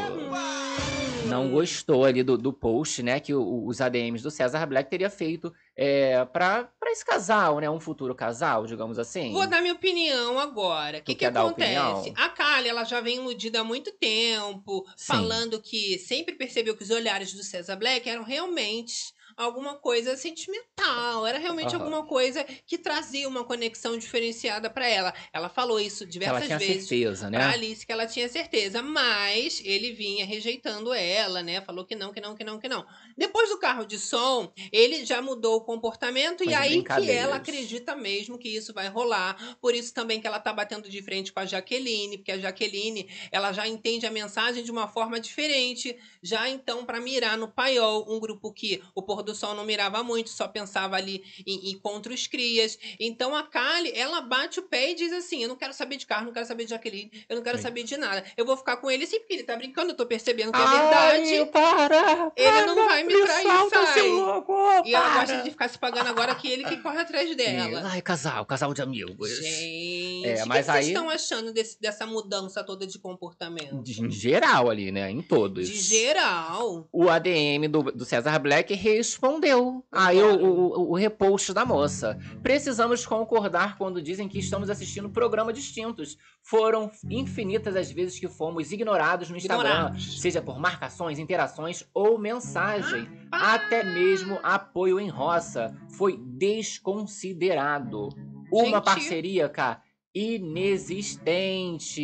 Não gostou ali do, do post, né, que o- os ADMs do César Black teria feito é, pra, pra esse casal, né, um futuro casal, digamos assim. Vou dar minha opinião agora. O que, que dar acontece? A Kali, ela já vem iludida há muito tempo, Sim. falando que sempre percebeu que os olhares do César Black eram realmente alguma coisa sentimental, era realmente Aham. alguma coisa que trazia uma conexão diferenciada pra ela. Ela falou isso ela diversas tinha vezes. certeza, Pra né? Alice que ela tinha certeza, mas ele vinha rejeitando ela, né? Falou que não, que não, que não, que não. Depois do carro de som, ele já mudou o comportamento e Mas aí que ela acredita mesmo que isso vai rolar. Por isso também que ela tá batendo de frente com a Jaqueline, porque a Jaqueline, ela já entende a mensagem de uma forma diferente, já então para mirar no paiol, um grupo que o pôr do sol não mirava muito, só pensava ali em, em contra os crias. Então a Kali, ela bate o pé e diz assim: Eu não quero saber de carro, não quero saber de Jaqueline, eu não quero Sim. saber de nada. Eu vou ficar com ele sim, porque ele tá brincando, eu tô percebendo que é Ai, verdade. para! Ele não vai me trair, solta, sai. seu louco! E ela para. gosta de ficar se pagando agora que ele que corre atrás dela. Ai, casal, casal de amigos. Gente, É, o que mas que vocês aí- estão achando desse- dessa mudança toda de comportamento? De- Em geral ali, né? Em todos. De geral. O ADM do, do César Black respondeu aí o, o, o repost da moça. Precisamos concordar quando dizem que estamos assistindo programa distintos. Foram infinitas as vezes que fomos ignorados no Instagram, Ignorados. seja por marcações, interações ou mensagem. Até mesmo apoio em roça foi desconsiderado. Uma Gente. parceria, cá, inexistente.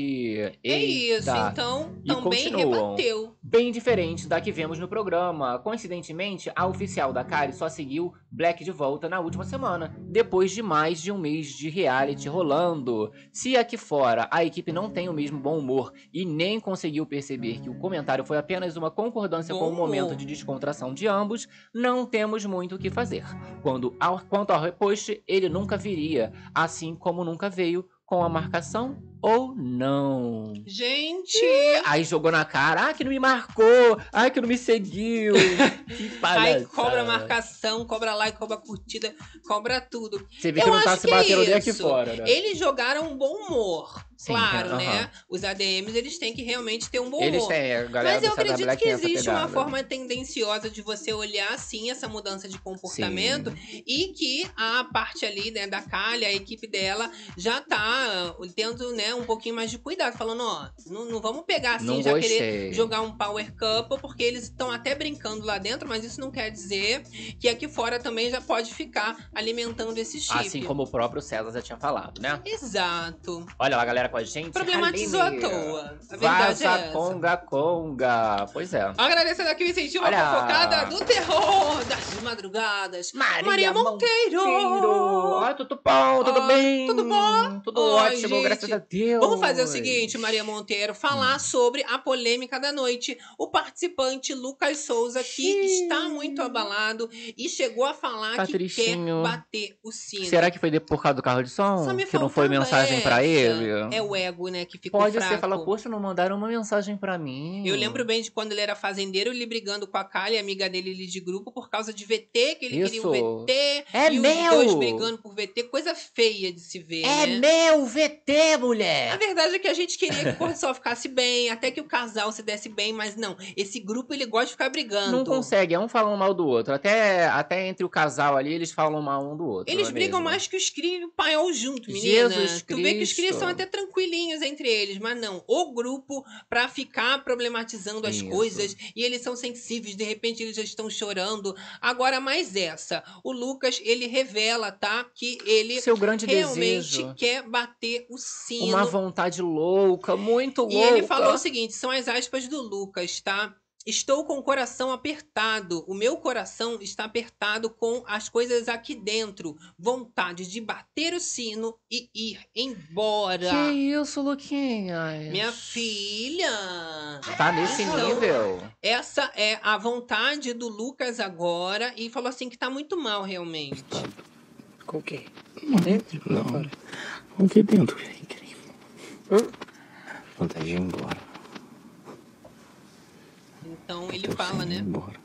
É isso, Eita. então E também rebateu. Bem diferente da que vemos no programa. Coincidentemente, a oficial da Kari só seguiu Black de volta na última semana, depois de mais de um mês de reality rolando. Se aqui fora a equipe não tem o mesmo bom humor e nem conseguiu perceber que o comentário foi apenas uma concordância Bom com o momento humor. de descontração de ambos, não temos muito o que fazer. Quando ao, quanto ao repost, ele nunca viria, assim como nunca veio com a marcação ou não. Gente, Aí jogou na cara, ah, que não me marcou, ah, que não me seguiu. que aí cobra marcação, cobra like, cobra curtida, cobra tudo. Você vê Eu que não tá se é batendo nem aqui fora, né? Eles jogaram um bom humor. Sim, claro, aham. né? Os ADMs, eles têm que realmente ter um bom Eles humor. têm, a galera Mas eu acredito que existe uma forma tendenciosa de você olhar assim essa mudança de comportamento e que a parte ali né, da Kali, a equipe dela, já tá uh, tendo né, um pouquinho mais de cuidado, falando, ó, não, não vamos pegar assim, Não já gostei. querer jogar um power couple, porque eles estão até brincando lá dentro, mas isso não quer dizer que aqui fora também já pode ficar alimentando esse chip. Assim como o próprio César já tinha falado, né? Exato. Olha lá, galera, com a gente. Problematizou à Aline. toa. A verdade Vaza é essa. conga conga. Pois é. Agradecendo aqui o incentivo, Olha. fofocada do terror das madrugadas. Maria Monteiro. Oi, tudo bom? Tudo bem? tudo bom? Tudo Oi, ótimo, gente. graças a Deus. Vamos fazer o seguinte, Maria Monteiro, falar sobre a polêmica da noite. O participante Lucas Souza, que Xiii. está muito abalado e chegou a falar Tá que tristinho. quer bater o sino. Será que foi por causa do carro de som? Só me que não foi mensagem pra essa. ele? É o ego, né, que ficou Pode fraco. ser, fala, poxa, não mandaram uma mensagem pra mim. Eu lembro bem de quando ele era fazendeiro, ele brigando com a Kali, amiga dele ali de grupo, por causa de VT, que ele queria Isso. um VT. É e meu! os dois brigando por VT, coisa feia de se ver, É né? meu VT, A mulher! verdade é que a gente queria que o do Sol ficasse bem, até que o casal se desse bem, mas não. Esse grupo ele gosta de ficar brigando. Não consegue, é um falando mal do outro. Até, até entre o casal ali, eles falam mal um do outro. Eles é brigam mesmo? mais que os Cri e o Paiol junto, menina. Jesus tu vê que os Cri Cristo. são até tranquilinhos entre eles, mas não. O grupo, pra ficar problematizando as Isso. coisas, e eles são sensíveis, de repente eles já estão chorando. Agora, mais essa. O Lucas, ele revela, tá? Que ele Seu grande realmente desejo. quer bater o sino. Uma vontade louca, muito louca. E ele falou o seguinte: são as aspas do Lucas, tá? Estou com o coração apertado. O meu coração está apertado com as coisas aqui dentro. Vontade de bater o sino e ir embora. Que isso, Luquinha? Minha filha. Tá nesse Então, nível. Essa é a vontade do Lucas agora e falou assim que tá muito mal realmente. Com o quê? Dentro? Não. O que dentro? Vontade de ir embora. Então ele fala, né? Embora.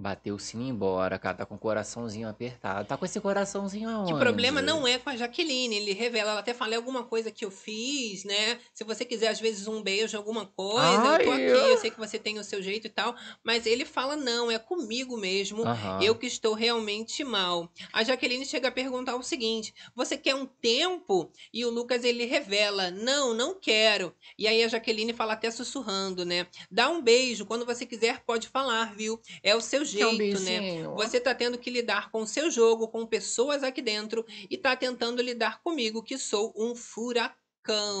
Bateu o sino embora, cara. Tá com o coraçãozinho apertado. Tá com esse coraçãozinho aonde? Que o problema não é com a Jaqueline, ele revela, ela até falei alguma coisa que eu fiz, né? Se você quiser, às vezes, um beijo, alguma coisa, eu tô Ai, aqui, eu- eu sei que você tem o seu jeito e tal, mas ele fala, não, é comigo mesmo, Aham. eu que estou realmente mal. A Jaqueline chega a perguntar o seguinte: você quer um tempo? E o Lucas ele revela: não, não quero. E aí a Jaqueline fala até sussurrando, né? Dá um beijo, quando você quiser, pode falar, viu? É o seu jeito, né? Você tá tendo que lidar com o seu jogo, com pessoas aqui dentro e tá tentando lidar comigo, que sou um furacão.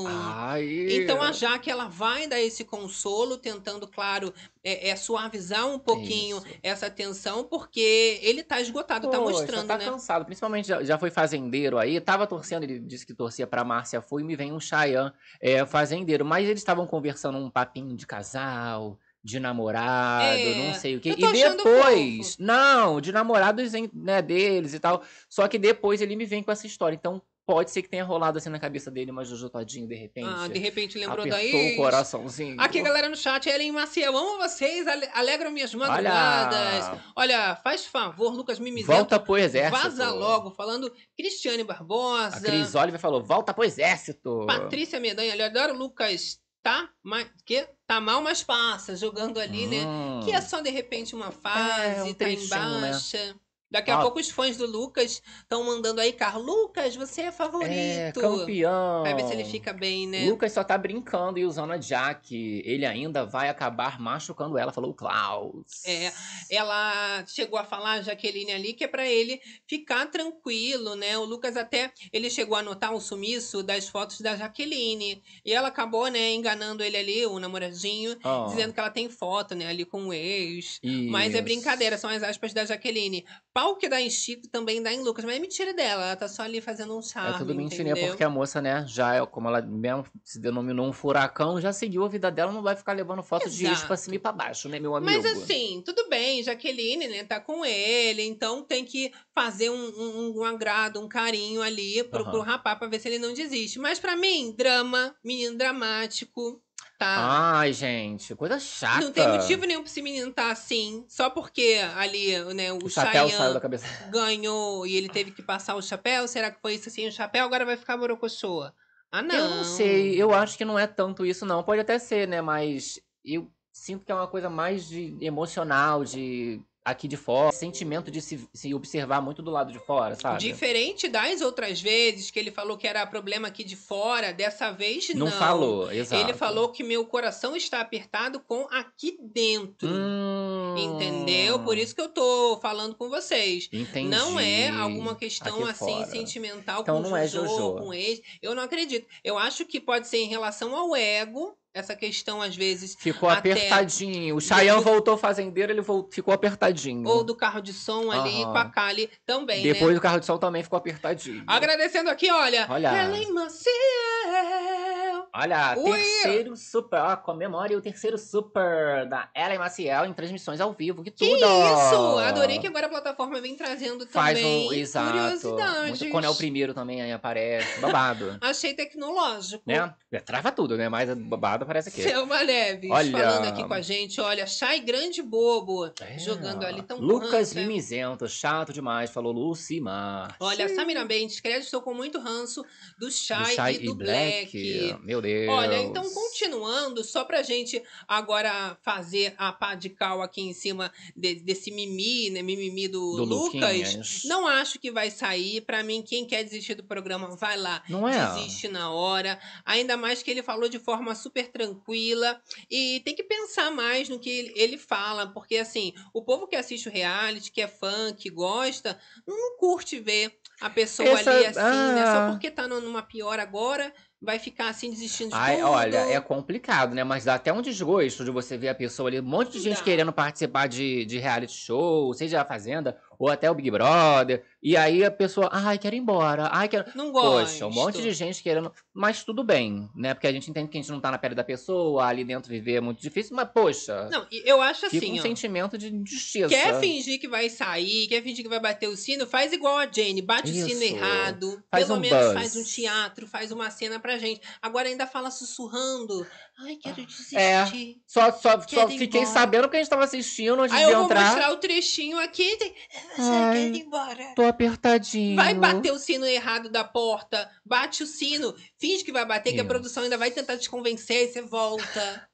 Ai. Então a Jaque ela vai dar esse consolo, tentando, claro, é, é, suavizar um pouquinho Isso. essa tensão, porque ele tá esgotado, tá Poxa, mostrando, tá né? cansado. Principalmente já, já foi fazendeiro aí. Tava torcendo, ele disse que torcia pra Márcia Foi, me vem um Chayanne é, fazendeiro. Mas eles estavam conversando um papinho de casal, de namorado, É, não sei o tô E depois, não, de namorados né, deles e tal. Só que depois ele me vem com essa história. Então pode ser que tenha rolado assim na cabeça dele uma Jojo Todinho, de repente. Ah, de repente lembrou apertou daí. o coraçãozinho. Aqui, galera no chat, Ellen Maciel, amo vocês, ale- alegram minhas madrugadas. Olha, Olha, faz favor, Lucas Mimizento. volta pro exército. Vaza logo, falando Cristiane Barbosa. A Cris Oliver falou, volta pro exército. Patrícia Medanha, eu adoro Lucas. Tá, mas, que, tá mal, mas passa, jogando ali, né? Hum. Que é só de repente uma fase, É, um tá em trechinho, né? Daqui a Ó. pouco os fãs do Lucas estão mandando aí, Carlos. Lucas, você é É, favorito. campeão. Vai ver se ele fica bem, né? Lucas só tá brincando e usando a Jaque. Ele ainda vai acabar machucando ela, falou o Klaus. É, ela chegou a falar, a Jaqueline ali, que é pra ele ficar tranquilo, né? O Lucas até, ele chegou a notar o sumiço das fotos da Jaqueline. E ela acabou, né, enganando ele ali, o namoradinho, Ó, dizendo que ela tem foto, né, ali com o ex. Mas é isso. brincadeira, são as aspas da Jaqueline. Pau que dá em Chico também dá em Lucas, mas é mentira dela, ela tá só ali fazendo um charme, É tudo mentirinha, entendeu? porque a moça, né, já é, como ela mesmo se denominou um furacão, já seguiu a vida dela, não vai ficar levando foto de Exato. pra cima e pra baixo, né, meu amigo? Mas assim, tudo bem, Jaqueline, né, tá com ele, então tem que fazer um, um, um agrado, um carinho ali pro, Aham. pro rapaz pra ver se ele não desiste. Mas pra mim, drama, menino dramático, tá? Ai, gente, coisa chata. não tem motivo nenhum pra esse menino tá assim, só porque ali, né, o, O chapéu saiu da cabeça. ganhou e ele teve que passar o chapéu. Será que foi isso assim? O chapéu agora vai ficar borocochoa. Ah, não. Eu não sei, eu acho que não é tanto isso, não. Pode até ser, né? Mas eu sinto que é uma coisa mais de emocional, de aqui de fora, sentimento de se, se observar muito do lado de fora, sabe? Diferente das outras vezes que ele falou que era problema aqui de fora, dessa vez não. Não falou, exato. Ele falou que meu coração está apertado com aqui dentro. Hum, Entendeu? Por isso que eu tô falando com vocês. Entendi. Não é alguma questão Aqui assim fora. sentimental Então com não é Jojo, Jojo. com ex. Eu não acredito. Eu acho que pode ser em relação ao ego, essa questão às vezes Ficou até apertadinho. O Chayanne do- voltou fazendeiro, ele vol- ficou apertadinho. ou do carro de som ali Aham. com a Kali também, né? Depois do carro de sol também ficou apertadinho. Agradecendo aqui, olha. Olha. Ellen Maciel. Olha, Ui. terceiro super, ó, comemore o terceiro super da Ellen Maciel em transmissões ao vivo, que Que tudo! isso! Adorei que agora a plataforma vem trazendo Faz também um, exato, curiosidades. muito, quando é o primeiro também aí aparece, babado, Achei tecnológico. né? É, Trava tudo, né? Mas babado aparece aqui. Selma Neves Olha. falando aqui com a gente. Olha, Chay Grande Bobo É. jogando ali tão Lucas ranço. Mimizento, chato demais, falou Lucimar. Olha, Samira Bentes, crédito, estou com muito ranço do Do Chay Shai e do Black. Meu Deus. Olha, então continuando, só pra gente agora fazer a pá de cal aqui em cima de- desse mimi, né? Mimimi do, Do Lucas. Luquinhas. Não acho que vai sair. Pra mim, quem quer desistir do programa, vai lá. Não é? Desiste na hora. Ainda mais que ele falou de forma super tranquila. E tem que pensar mais no que ele, fala. Porque, assim, o povo que assiste o reality, que é fã, que gosta, não curte ver a pessoa Essa- ali assim, né? Só ah. porque tá numa pior agora, vai ficar assim desistindo de Ai, tudo. olha, é complicado, né? Mas dá até um desgosto de você ver a pessoa ali, um monte de gente Dá. querendo participar de, de reality show, seja a Fazenda ou até o Big Brother. E aí a pessoa, ai, quero ir embora, ai, quero. Não gosto. Poxa, um monte de gente querendo. Mas tudo bem, né? Porque a gente entende que a gente não tá na pele da pessoa, ali dentro viver é muito difícil, mas poxa, Não, eu acho fica assim, um ó. sentimento de injustiça. Quer fingir que vai sair, quer fingir que vai bater o sino, faz igual a Jane, bate o sino Isso. errado, Faz pelo um menos buzz. faz um teatro, faz uma cena pra gente. Agora ainda fala sussurrando. Ai, quero desistir. É. Só, só, Quero só fiquei embora. sabendo porque a gente tava assistindo antes Aí de eu vou entrar. mostrar o trechinho aqui. tem- Você Ai. quer ir embora. Tô apertadinho. Vai bater o sino errado da porta, bate o sino, finge que vai bater, que a produção ainda vai tentar te convencer e você volta.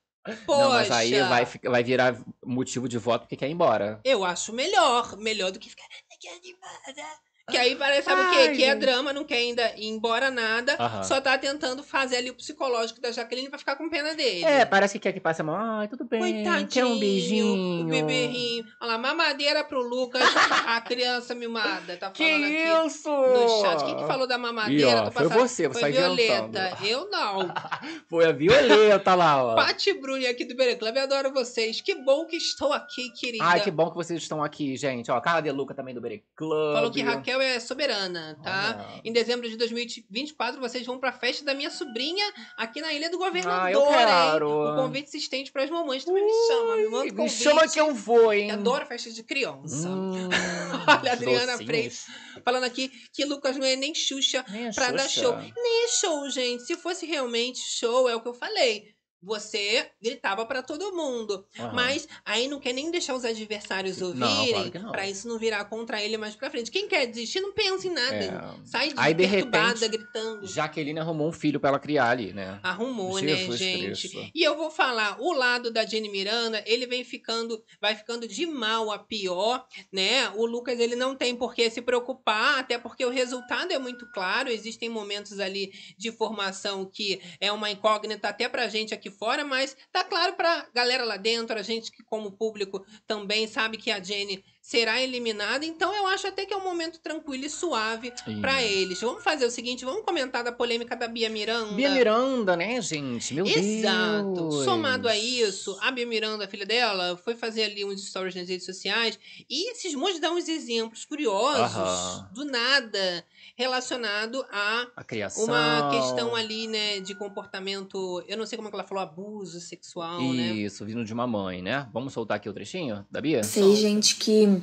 Poxa, Não, mas aí vai, vai virar motivo de voto porque quer ir embora. eu acho melhor, melhor do que ficar. "Eu quero ir embora." Que aí parece, sabe o Ai, quê? Que é drama, não quer ainda ir embora nada, Aham. só tá tentando fazer ali o psicológico da Jaqueline pra ficar com pena dele. É, parece que quer que passe a mão. Ai, tudo bem. Coitadinho, Quer um beijinho. o beberrinho. Olha lá, mamadeira pro Lucas, a criança mimada, tá Que falando aqui. isso? No chat, quem que falou da mamadeira? Ih, ó, foi você, você Foi Violeta. Eu não. Foi a Violeta lá, ó. Pati Bruni aqui do Bere Club, eu adoro vocês. Que bom que estou aqui, querida. Ai, que bom que vocês estão aqui, gente. Ó, Carla De Luca também do Bere Club. Falou que Raquel é soberana, tá? Em dezembro de 2024, vocês vão pra festa da minha sobrinha aqui na Ilha do Governador, Ah, eu quero. hein? O convite se estende pras mamães. Também me chama, me manda Me convite. chama que eu vou, hein? Eu adoro festa de criança. Hum, Olha, a Adriana docinhos. Freitas falando aqui que Lucas não é nem Xuxa Nem a pra dar Xuxa. show. Nem é show, gente. Se fosse realmente show, é o que eu falei. Você gritava pra todo mundo. Aham. Mas aí não quer nem deixar os adversários ouvirem claro pra isso não virar contra ele mais pra frente. Quem quer desistir não pensa em nada. É. Sai de Aí, de repente, gritando. Jaqueline arrumou um filho pra ela criar ali, né? Arrumou, né, Jesus gente? Cristo. E eu vou falar, o lado da Jenny Miranda, ele vem ficando, vai ficando de mal a pior, né? O Lucas, ele não tem por que se preocupar, até porque o resultado é muito claro, existem momentos ali de formação que é uma incógnita até pra gente aqui fora, mas tá claro pra galera lá dentro, a gente que como público também sabe que a Jenny será eliminada, então eu acho até que é um momento tranquilo e suave pra Ih. eles. Vamos fazer o seguinte, vamos comentar da polêmica da Bia Miranda. Bia Miranda, né, gente? Meu Exato. Deus. Somado a isso, a Bia Miranda, a filha dela, foi fazer ali uns stories nas redes sociais e cismou de dar uns exemplos curiosos, Aham. do nada, relacionado a A criação. uma questão ali, né, de comportamento, eu não sei como é que ela falou, abuso sexual, né? Isso, vindo de uma mãe, né? Vamos soltar aqui o trechinho da Bia? Sei, gente, que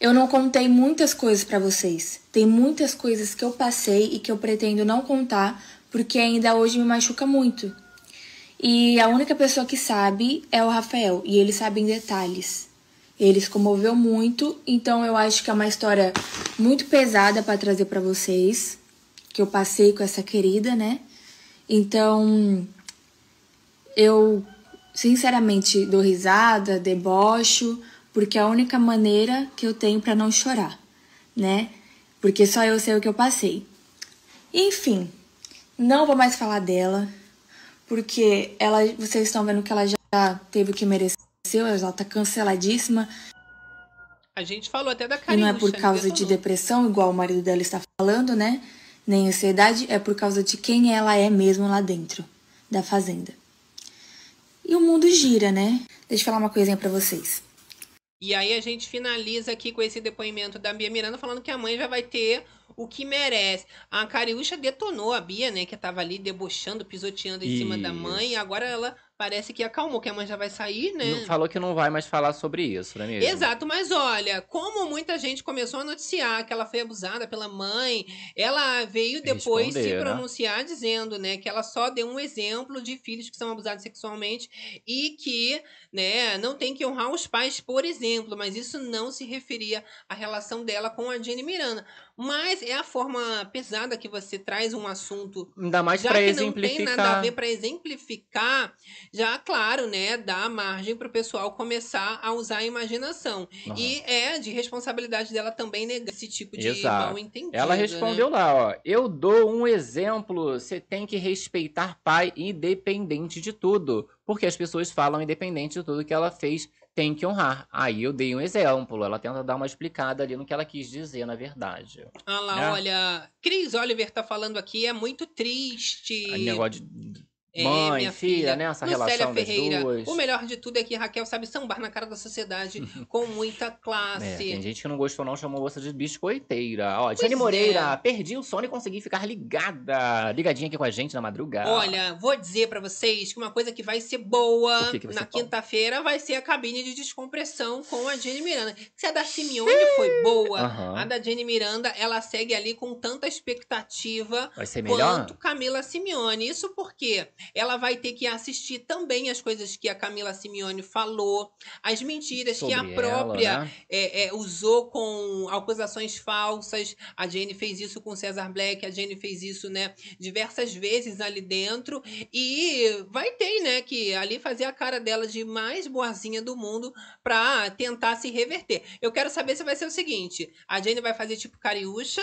eu não contei muitas coisas pra vocês. Tem muitas coisas que eu passei e que eu pretendo não contar, porque ainda hoje me machuca muito. E a única pessoa que sabe é o Rafael, e ele sabe em detalhes. Ele se comoveu muito, então eu acho que é uma história muito pesada pra trazer pra vocês, que eu passei com essa querida, né? Então, eu sinceramente dou risada, debocho, porque é a única maneira que eu tenho pra não chorar, né? Porque só eu sei o que eu passei. Enfim, não vou mais falar dela, porque ela, vocês estão vendo que ela já teve o que mereceu, ela tá canceladíssima, A gente falou até da e Cariúcha. não é por causa de depressão, igual o marido dela está falando, né? Nem ansiedade, é por causa de quem ela é mesmo lá dentro da fazenda. E o mundo gira, né? Deixa eu falar uma coisinha pra vocês. E aí a gente finaliza aqui com esse depoimento da Bia Miranda falando que a mãe já vai ter o que merece. A Cariúcha detonou a Bia, né, que tava ali debochando, pisoteando em cima da mãe, e Isso. agora ela parece que acalmou, que a mãe já vai sair, né? Não- Falou que não vai mais falar sobre isso, não é mesmo? Exato, mas olha, como muita gente começou a noticiar que ela foi abusada pela mãe, ela veio depois se Responder, né? pronunciar dizendo, né, que ela só deu um exemplo de filhos que são abusados sexualmente e que, né, não tem que honrar os pais, por exemplo, mas isso não se referia à relação dela com a Jenny Miranda. Mas é a forma pesada que você traz um assunto Ainda mais pra que não tem exemplificar. nada a ver para exemplificar, já claro, né, dá margem para o pessoal começar a usar a imaginação. Aham. E é de responsabilidade dela também negar esse tipo de Exato. mal entendido. Ela né? respondeu lá, ó. Eu dou um exemplo. Você tem que respeitar pai independente de tudo. Porque as pessoas falam independente de tudo que ela fez tem que honrar. Aí eu dei um exemplo. Ela tenta dar uma explicada ali no que ela quis dizer, na verdade. Ah lá, né? olha, Cris Oliver tá falando aqui, é muito triste. Aí, negócio de É, mãe, minha filha, filha. né? Essa Lucélia relação das Ferreira, duas. o melhor de tudo é que Raquel sabe sambar na cara da sociedade com muita É, classe. tem gente que não gostou, não, chamou você de biscoiteira. Ó, Pois Tiane é. Moreira, perdi o sono e consegui ficar ligada. Ligadinha aqui com a gente na madrugada. Olha, vou dizer pra vocês que uma coisa que vai ser boa que que na quinta-feira vai ser a cabine de descompressão com a Jenny Miranda. Se a da Simeone foi boa, Aham. a da Jenny Miranda, ela segue ali com tanta expectativa Vai ser melhor? quanto Camila Simeone. Isso porque ela vai ter que assistir também as coisas que a Camila Simeone falou, as mentiras que a Sobre própria ela, né? é, é, usou com acusações falsas. A Jane fez isso com Cesar Black, a Jane fez isso, né, diversas vezes ali dentro. E vai ter, né, que ali fazer a cara dela de mais boazinha do mundo pra tentar se reverter. Eu quero saber se vai ser o seguinte: a Jane vai fazer tipo Cariúcha,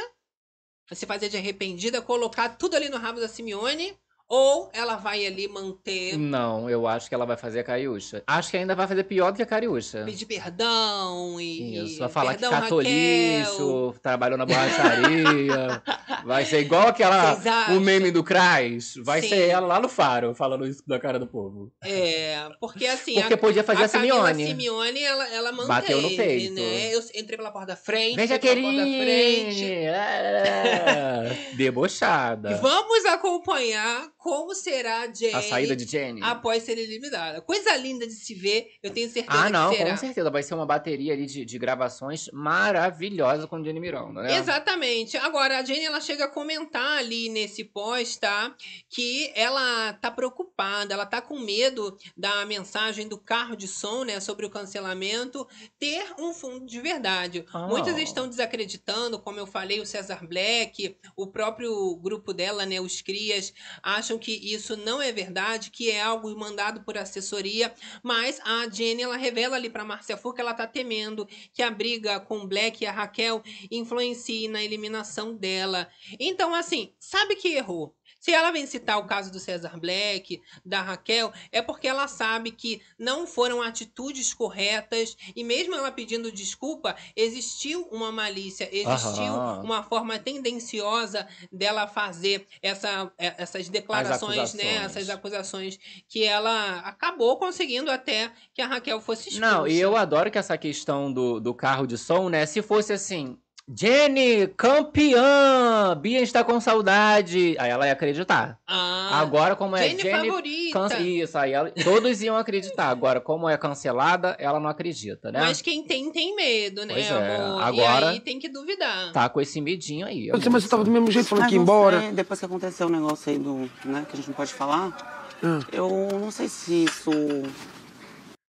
se fazer de arrependida, colocar tudo ali no rabo da Simeone. Ou ela vai ali manter, Não, eu acho que ela vai fazer a Cariúcha. Acho que ainda vai fazer pior do que a Cariúcha. pedir perdão e. Isso, vai falar perdão, que catou Raquel. lixo, trabalhou na borracharia. vai ser igual aquela. O meme do Crais. Vai Sim. ser ela lá no faro, falando isso na cara do povo. É, porque assim. Porque a, podia fazer a, Camila Simeone. Simeone, ela, ela manteve, Bateu no peito. né? Eu entrei pela porta da frente, Vem, fui pela porta da frente. É, Debochada. vamos acompanhar como será a Jane A saída de Jenny. após ser eliminada. Coisa linda de se ver, eu tenho certeza Ah, não, que será. com certeza. Vai ser uma bateria ali de, de gravações maravilhosa com Jenny Miranda, né? Exatamente. Agora, a Jenny, ela chega a comentar ali nesse pós, tá? Que ela tá preocupada, ela tá com medo da mensagem do carro de som, né? Sobre o cancelamento ter um fundo de verdade. Ah. Muitos estão desacreditando, como eu falei, o Cesar Black, o próprio grupo dela, né? Os Crias, acham que isso não é verdade, que é algo mandado por assessoria. Mas a Jenny, ela revela ali pra Márcia Fu que ela tá temendo que a briga com Black e a Raquel influencie na eliminação dela. Então, assim, sabe que errou. Se ela vem citar o caso do Cesar Black, da Raquel, é porque ela sabe que não foram atitudes corretas e mesmo ela pedindo desculpa, existiu uma malícia, existiu Aham. uma forma tendenciosa dela fazer essa, é, essas declarações, né, essas acusações que ela acabou conseguindo até que a Raquel fosse expulsa. Não, e eu adoro que essa questão do, do carro de som, né? Se fosse assim, Jenny, campeã! Bia está com saudade. Aí ela ia acreditar. Ah, Agora, como é Jenny, Jenny. favorita. Cance... Isso, aí ela- todos iam acreditar. Agora, como é cancelada, ela não acredita, né? Mas quem tem, tem medo, né, Pois é, amor? agora- E aí tem que duvidar. Tá com esse medinho aí. Mas você tava do mesmo jeito falando que ia embora. sei, depois que aconteceu o negócio aí do, né, que a gente não pode falar, Ah. eu não sei se isso.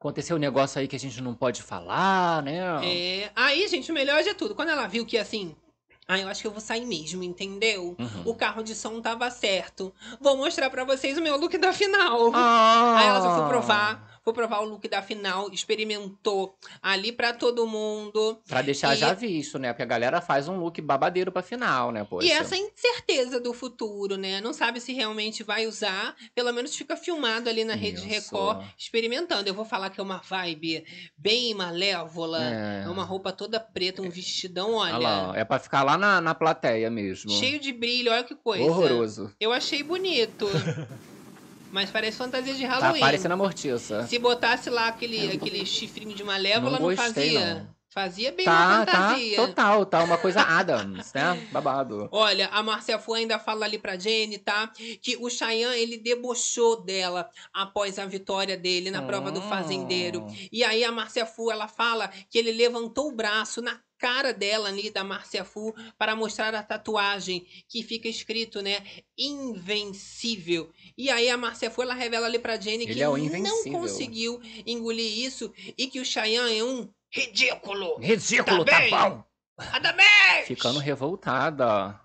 Aconteceu um negócio aí que a gente não pode falar, né? É, aí, gente, o melhor de tudo, quando ela viu que assim. Ah, eu acho que eu vou sair mesmo, entendeu? Uhum. O carro de som tava certo. Vou mostrar pra vocês o meu look da final. Ah. Aí ela só foi provar, foi provar o look da final, experimentou ali pra todo mundo. Pra deixar E- já visto, né? Porque a galera faz um look babadeiro pra final, né, poxa? E essa incerteza do futuro, né? Não sabe se realmente vai usar. Pelo menos fica filmado ali na Rede Isso. Record, experimentando. Eu vou falar que é uma vibe bem malévola. É. É uma roupa toda preta, um vestidão, olha. Olha lá, é pra ficar lá na, na plateia mesmo. Cheio de brilho, olha que coisa. Horroroso. Eu achei bonito. Mas parece fantasia de Tá Halloween. parecendo a mortiça. Se botasse lá aquele, aquele chifrinho de malévola, Não não, gostei, fazia. não. Fazia bem Tá, uma tá, fantasia. total, tá uma coisa Adams, né? Babado. Olha, a Márcia Fu ainda fala ali pra Jenny, tá? Que o Chayanne, ele debochou dela após a vitória dele na prova do fazendeiro. Hum. E aí a Márcia Fu, ela fala que ele levantou o braço na cara dela ali, da Márcia Fu, para mostrar a tatuagem que fica escrito, né? Invencível. E aí a Márcia Fu, ela revela ali pra Jenny Ele que é não conseguiu engolir isso e que o Chayanne é um ridículo. Ridículo, Tá tá, bom. Adamés! Ficando revoltada.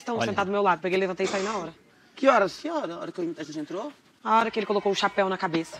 Estão Olha. sentados do meu lado. Peguei, levantei e saí na hora. Que horas? Que hora? A hora que a gente entrou? A hora que ele colocou o chapéu na cabeça.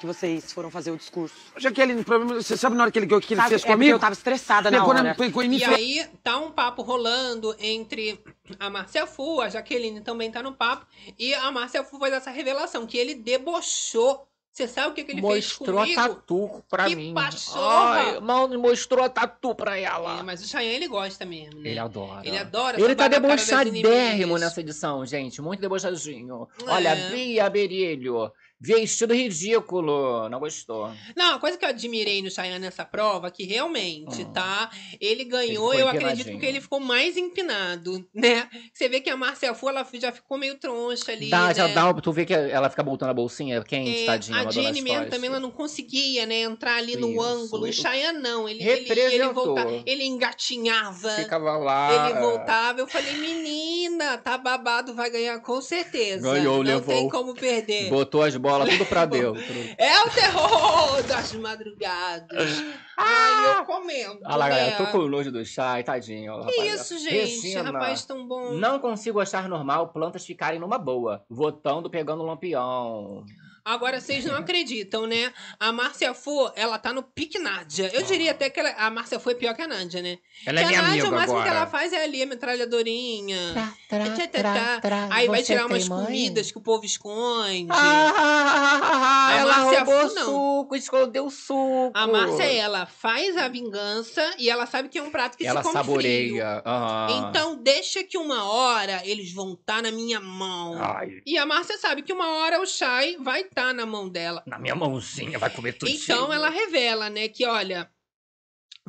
Que vocês foram fazer o discurso. Jaqueline, problema- você sabe na hora que ele, que ele Sabe, fez é comigo? eu tava estressada na Pegou hora. pegou em mim e falou- aí tá um papo rolando entre a Márcia Fu, a Jaqueline também tá no papo, e a Márcia Fu faz essa revelação, que ele debochou Você sabe o que, que ele Mostrou a fez comigo? tatu pra Que mim. pachorra! Ai, mal mostrou a tatu pra É, ela. mas o Cheyenne, ele gosta mesmo, né? Ele adora. Ele adora Ele tá na debochadérrimo nessa edição, gente. Muito debochadinho. É. Olha, Bia Berilho. Vestido ridículo. Não gostou. Não, a coisa que eu admirei no Cheyenne nessa prova, que realmente, Hum. tá? Ele ganhou, Ele eu acredito, porque ele ficou mais empinado, né? Você vê que a Márcia Fu, ela já ficou meio troncha ali, Dá, né? já dá, tu vê que ela fica voltando a bolsinha quente, É, tadinha. a Jenny mesmo também, ela não conseguia, né, entrar ali no Isso, ângulo. O ele Cheyenne não, ele, ele, ele, representou. voltava, ele engatinhava. Ficava lá. Ele voltava, eu falei, menina, tá babado, vai ganhar com certeza. Ganhou, não levou. tem como perder. Botou as bolas tudo pra dentro. É o terror das madrugadas. Ai, eu comendo. Olha lá, né? galera, tô com o nojo do chá, tadinho. ó, Que rapaz. isso, gente? Regina, Rapaz tão bom. Não consigo achar normal plantas ficarem numa boa, votando pegando lampião. Agora, vocês não acreditam, né? A Márcia Fu, ela tá no pique Nádia. Eu diria até que ela- a Márcia Fu é pior que a Nádia, né? Ela é que minha a Nádia, amiga o máximo que agora. ela faz é ali a metralhadorinha. Tra, Tchá, tchá, tchá. Aí vai tirar umas mãe? comidas que o povo esconde. Ah, A ela Márcia roubou Fu, não. suco, escondeu o suco. A Márcia, ela faz a vingança e ela sabe que é um prato que Ela se come saboreia. Então, deixa que uma hora eles vão estar na minha mão. Ai, E a Márcia sabe que uma hora o Shai vai estar na mão dela. na minha mãozinha vai comer tudo. Então, ela revela, né, que olha.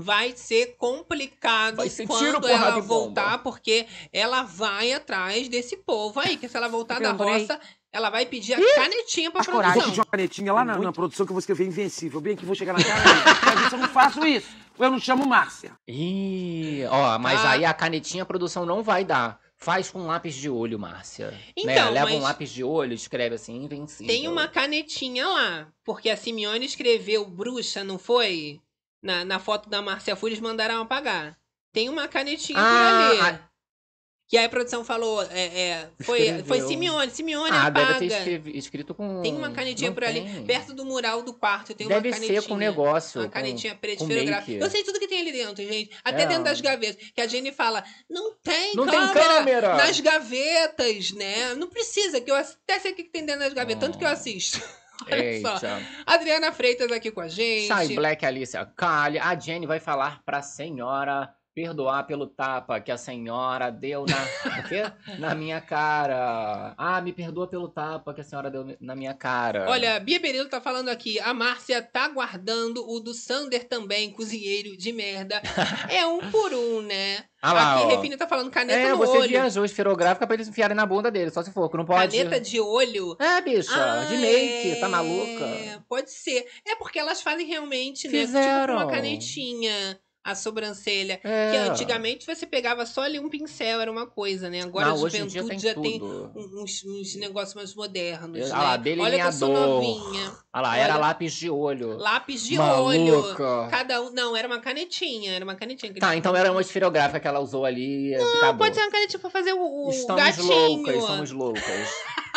Vai ser complicado Vai ser quando ela voltar, porque ela vai atrás desse povo aí. Que se ela voltar da roça, ela vai pedir a canetinha pra Faz coragem. Vou produção. pedir uma canetinha lá na, na produção que eu vou escrever invencível. Bem que vou chegar na cara eu não faço isso. Eu não chamo Márcia. Ih, ó, mas Tá. aí a canetinha a produção não vai dar. Faz com lápis de olho, Márcia. né? Então, Leva um lápis de olho, escreve assim, invencível. Tem uma canetinha lá. Porque a Simeone escreveu bruxa, não foi? Na, na foto da Márcia Fu, eles mandaram apagar. Tem uma canetinha Ah, por ali. a- Que aí a produção falou, é, é, foi, foi Simeone, Simeone Ah, apaga. deve ter escrevi- escrito com. Tem uma canetinha Não por ali, tem. perto do mural do quarto. Tem Deve uma canetinha. ser com negócio. Uma com- canetinha preta esferográfica. Eu sei tudo que tem ali dentro, gente. Até É. dentro das gavetas. Que a Jenny fala, não tem Não tem câmera, câmera. nas gavetas, né? Não precisa, que eu até sei o que tem dentro das gavetas, tanto que eu assisto. Olha só. Adriana Freitas aqui com a gente. Shai Black, Alicia Kali. A Jenny vai falar pra senhora perdoar pelo tapa que a senhora deu na. Na minha cara. Ah, me perdoa pelo tapa que a senhora deu na minha cara. Olha, Bia Berilo tá falando aqui. A Márcia tá guardando o do Sander também, cozinheiro de merda. É um por um, né? Ah lá, aqui, ó. Refine tá falando caneta É, no você olho. viajou esferográfica pra eles enfiarem na bunda dele, só se for, que não pode. Caneta de olho. É, bicha, Ah, de make, tá é, maluca? Pode ser. É porque elas fazem realmente, né? Tipo Fizeram. uma canetinha a sobrancelha. É. Que antigamente você pegava só ali um pincel, era uma coisa, né? Agora Não, a juventude tem já tem tudo. um- uns, uns negócios mais modernos, Ah né? lá, Olha que eu sou delineador. novinha. Ah lá, era Olha. lápis de olho. Lápis de Maluca. olho. Cada um. Não, era uma canetinha. Era uma canetinha. que Tá, então era uma esferográfica que ela usou ali. Não, pode ser uma canetinha pra fazer o, o Estamos gatinho. loucas, somos loucas.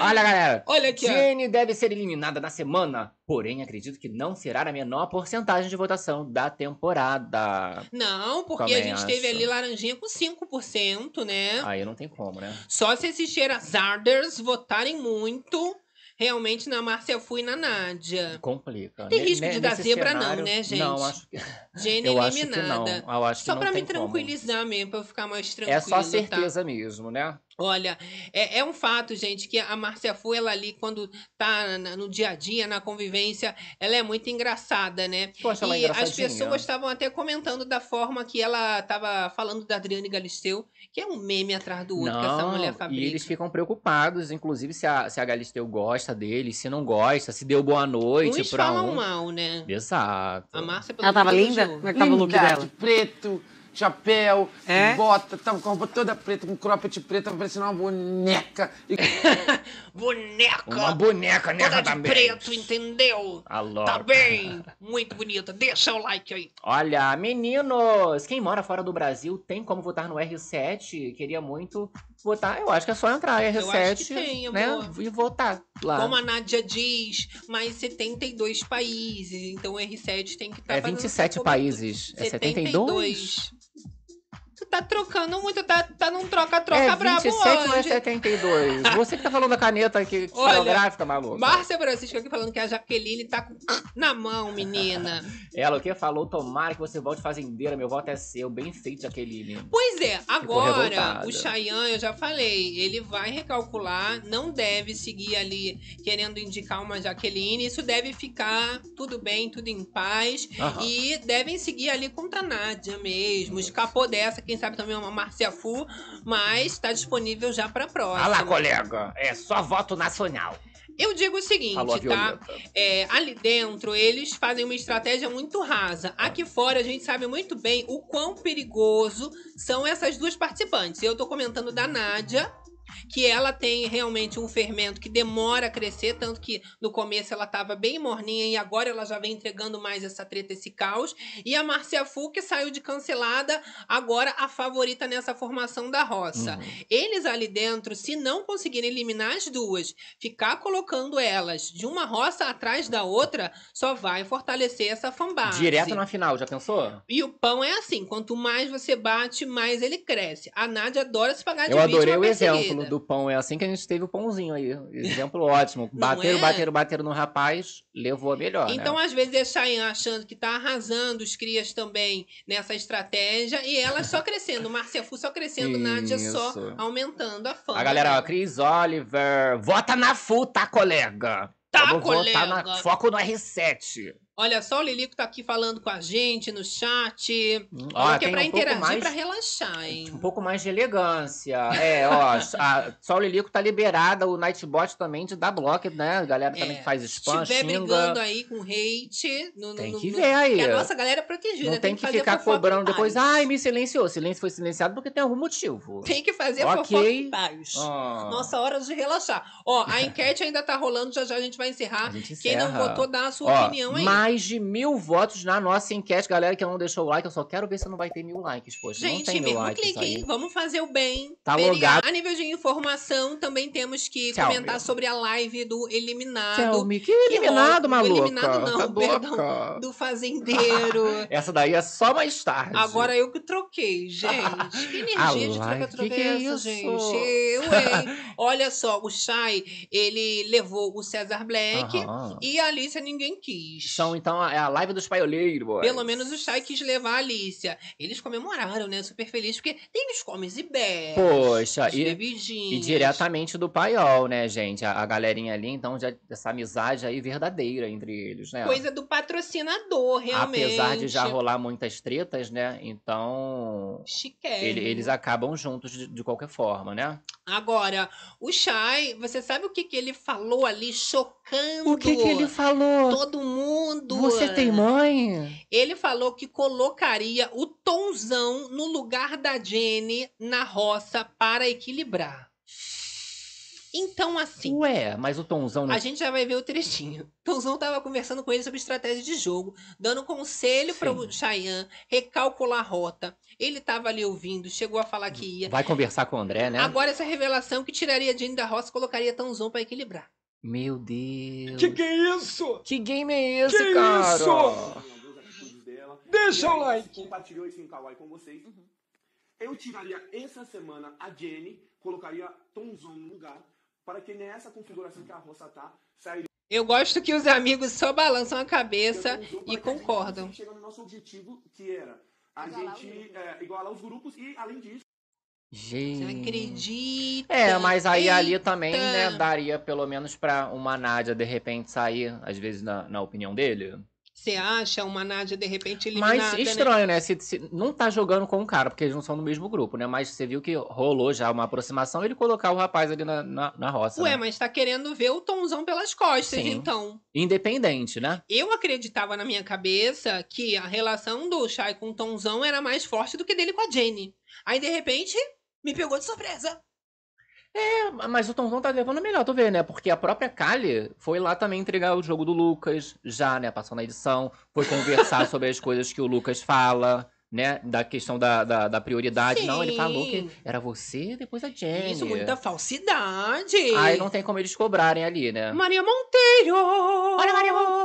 Olha, galera. Olha aqui, ó. Jenny deve ser eliminada na semana, porém acredito que não será a menor porcentagem de votação da temporada. Não, porque Também a gente teve ali laranjinha com 5%, né? Aí não tem como, né? Só se esses Sherazarders votarem muito realmente na Márcia Fu e na Nádia. Complica. Tem risco ne- de dar zebra não, cenário- né, gente? Não, acho que... Jenny eu acho que eliminada. não. Eu acho que Só não pra me tem como. tranquilizar mesmo, pra eu ficar mais tranquilo. É só tá? certeza mesmo, né? Olha, é, é um fato, gente, que a Márcia Fu, ela ali, quando tá na- no dia a dia, na convivência, ela é muito engraçada, né? Acha ela E as engraçadinha? pessoas estavam até comentando da forma que ela tava falando da Adriane Galisteu, que é um meme atrás do outro que essa mulher Não, e fabrica. eles ficam preocupados, inclusive se a, se a Galisteu gosta dele, se não gosta, se deu boa noite Uns pra falam um. mal, né? Exato. A Márcia, pelo Ela tava linda? Como é que tava o look Linda, dela? de preto, chapéu, É? bota, tava com a roupa toda preta, com cropped preto, tava parecendo uma boneca. E Boneca! Uma boneca, né? Toda de também. preto, entendeu? Alô. Tá bem? Muito bonita. Deixa o like aí. Olha, meninos, quem mora fora do Brasil tem como votar no R7? Queria muito votar. Eu acho que é só entrar R7, Eu acho que tem, né? amor. E votar lá. Como a Nádia diz, mais 72 países. Então o R7 tem que estar É 27 países. É 72? Tá trocando muito, tá, tá num troca-troca É brabo 27 ou é hoje. 72? Você que tá falando da caneta aqui, fotográfica, maluco. Márcia Francisco aqui falando que a Jaqueline tá com na mão, menina. Ela o que falou? Tomara que você volte fazendeira, meu voto é seu. Bem feito, Jaqueline. Pois é, agora o Chayanne, eu já falei, ele vai recalcular, não deve seguir ali querendo indicar uma Jaqueline, isso deve ficar tudo bem, tudo em paz. Aham. E devem seguir ali contra a Nádia mesmo. Escapou dessa, quem sabe também uma Márcia Fu, mas tá disponível já pra próxima. Lá, colega. É só voto nacional. Eu digo o seguinte, tá? É, ali dentro, eles fazem uma estratégia muito rasa. Aqui fora, a gente sabe muito bem o quão perigoso são essas duas participantes. Eu tô comentando da Nádia, que ela tem realmente um fermento que demora a crescer, tanto que no começo ela tava bem morninha e agora ela já vem entregando mais essa treta, esse caos. E a Marcia Fu, que saiu de cancelada, agora a favorita nessa formação da roça. Uhum. Eles ali dentro, se não conseguirem eliminar as duas, ficar colocando elas de uma roça atrás da outra, só vai fortalecer essa fanbase. Direto na final, já pensou? E o pão é assim, quanto mais você bate, mais ele cresce. A Nádia adora se pagar de Eu adorei o exemplo perseguida. do pão. É assim que a gente teve o pãozinho aí. Exemplo ótimo. Bateram, é? bateram, bateram no rapaz, levou a melhor, Então, né? às vezes, é Cheyenne achando que tá arrasando os crias também nessa estratégia e elas só crescendo. Márcia Fu só crescendo, Nádia só aumentando a fama. A galera, ó, Cris Oliver, vota na FU, tá, colega? Tá, Vamos votar colega. na Foco no R7. Olha só, o Lilico tá aqui falando com a gente no chat. Ó, Falando que é pra um interagir, mais- pra relaxar, hein? Um pouco mais de elegância. É, ó, a, só o Lilico tá liberada, o Nightbot também de dar bloco, né? A galera também É, que faz Se spam, estiver xinga. brigando aí com hate, no, Tem no- que no- ver aí. que a nossa galera é protegida. Não tem que fazer ficar cobrando depois, ai, me silenciou. Silêncio foi silenciado porque tem algum motivo. Tem que fazer Ok. fofoca em paz. Ah. Nossa hora de relaxar. Ó, a enquete ainda tá rolando, já já a gente vai encerrar. Gente Quem não encerra. votou, dá a sua Ó, opinião aí. Mais de mil votos na nossa enquete, galera que não deixou o like. Eu só quero ver se não vai ter mil likes, poxa. não Gente, tem mil mesmo likes clique, aí. Vamos fazer o bem. Tá logado. A nível de informação, também temos que Tell comentar me. sobre a live do Eliminado. Tell me, que eliminado, rola- maluca? Do eliminado não, Tá perdão. louca? Do fazendeiro. Essa daí é só mais tarde. Agora eu que troquei, gente. Que energia de troca troca que que é essa, isso? gente? Eu, hein? Olha só, o Chay, ele levou o César Black e a Alicia ninguém quis. São, então, é a live dos paioleiros. Pelo menos o Chay quis levar a Alicia. Eles comemoraram, né? Super feliz, porque tem os comes e bebes. Poxa, e, e diretamente do paiol, né, gente? A, a galerinha ali, então, já essa amizade aí verdadeira entre eles, né? Coisa do patrocinador, realmente. Apesar de já rolar muitas tretas, né? Então. Ele- eles acabam juntos de, de qualquer forma, né? Agora, o Chay, você sabe o que, que ele falou ali, chocando O que, que ele falou? todo mundo? Você tem mãe? Ele falou que colocaria o Tonzão no lugar da Jenny na roça para equilibrar. Então, assim, Ué, mas o Tonzão não. a gente já vai ver o trechinho. Tonzão tava conversando com ele sobre estratégia de jogo, dando conselho para o. Cheyenne recalcular a rota. Ele tava ali ouvindo, chegou a falar que ia. Vai conversar com o André, né? Agora essa revelação que tiraria a Jenny da roça e colocaria Tonzão para equilibrar. Meu Deus. Que que é isso? Que game é esse, Que cara? isso? Deixa o like. Compartilhou esse kawaii com vocês. Eu tiraria essa semana a Jenny, colocaria Tomzão no lugar, para que nessa configuração que a roça tá, sairia Eu gosto que os amigos só balançam a cabeça e concordam. chegar no nosso objetivo, que era a gente é, igualar os grupos e, além disso, Gente. Você acredita? É, mas aí ali Eita. também, né, daria pelo menos pra uma Nádia de repente sair, às vezes, na, na opinião dele. Você acha uma Nádia de repente eliminada, Mas né? estranho, né? Se, se- não tá jogando com o cara, porque eles não são do mesmo grupo, né? Mas você viu que rolou já uma aproximação ele colocar o rapaz ali na, na, na roça. Ué, né? mas tá querendo ver o Tomzão pelas costas, Sim. então. Independente, né? Eu acreditava na minha cabeça que a relação do Shai com o Tomzão era mais forte do que dele com a Jenny. Aí, de repente, me pegou de surpresa. É, mas o Tomzão tá levando melhor, tu vê, né? Porque a própria Kali foi lá também entregar o jogo do Lucas, já, né? Passou na edição, foi conversar sobre as coisas que o Lucas fala, né? Da questão da, da, da prioridade. Não, ele falou que Sim. era você, depois a Jenny. Isso, muita falsidade. Aí não tem como eles cobrarem ali, né? Maria Monteiro! Olha, Maria Monteiro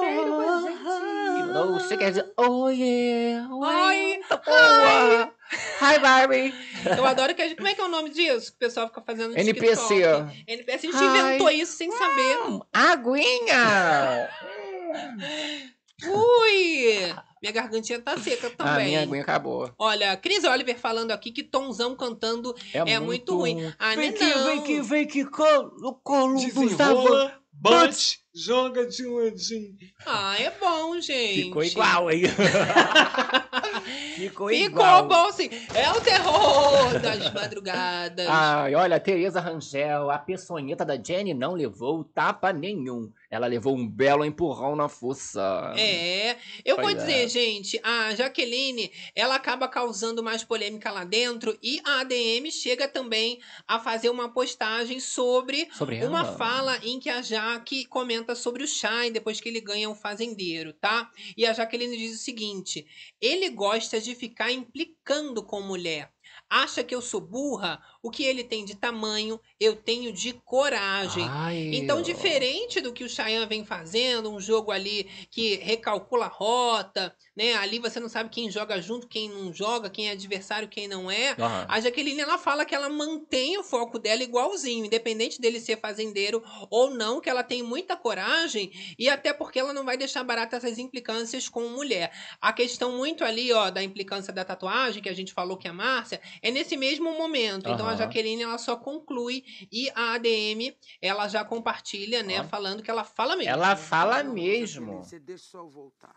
gente. Ou você quer dizer, oh yeah, Ai, boa. Hi, Barbie. Eu adoro que a gente. Como é que é o nome disso? Que o pessoal fica fazendo NPC. TikTok? NPC. A gente Hi. inventou isso sem saber. Aguinha! Ui! Minha gargantinha tá seca A também. minha aguinha acabou. Olha, Cris Oliver falando aqui que Tonzão cantando é, muito, ruim. Ah, Vem né, que, não. vem que, vem que, colo, colo do Bate, joga de ladinho. Ah, é bom, gente. Ficou igual aí. Ficou Ficou bom, sim. É o terror das madrugadas. Ai, olha, Tereza Rangel, a peçonheta da Jenny não levou tapa nenhum. Ela levou um belo empurrão na fuça. É, eu vou Pois dizer, é. gente, a Jaqueline, ela acaba causando mais polêmica lá dentro e a ADM chega também a fazer uma postagem sobre, Sobre uma ela? fala em que a Jaque comenta sobre o Shai depois que ele ganha um fazendeiro, tá? E a Jaqueline diz o seguinte: ele gosta de ficar implicando com mulher. Acha que eu sou burra? O que ele tem de tamanho, eu tenho de coragem. Ai, Então, diferente do que o Cheyenne vem fazendo, um jogo ali que recalcula a rota, né? Ali você não sabe quem joga junto, quem não joga, quem é adversário, quem não é. Aham. A Jaqueline, ela fala que ela mantém o foco dela igualzinho, independente dele ser fazendeiro ou não, que ela tem muita coragem e até porque ela não vai deixar barata essas implicâncias com mulher. A questão muito ali, ó, da implicância da tatuagem, que a gente falou que é a Márcia, é nesse mesmo momento. Então, a. Jaqueline, ela só conclui e a ADM, ela já compartilha, né, Ó. falando que ela fala mesmo. Ela fala mesmo. Você deixa só eu voltar.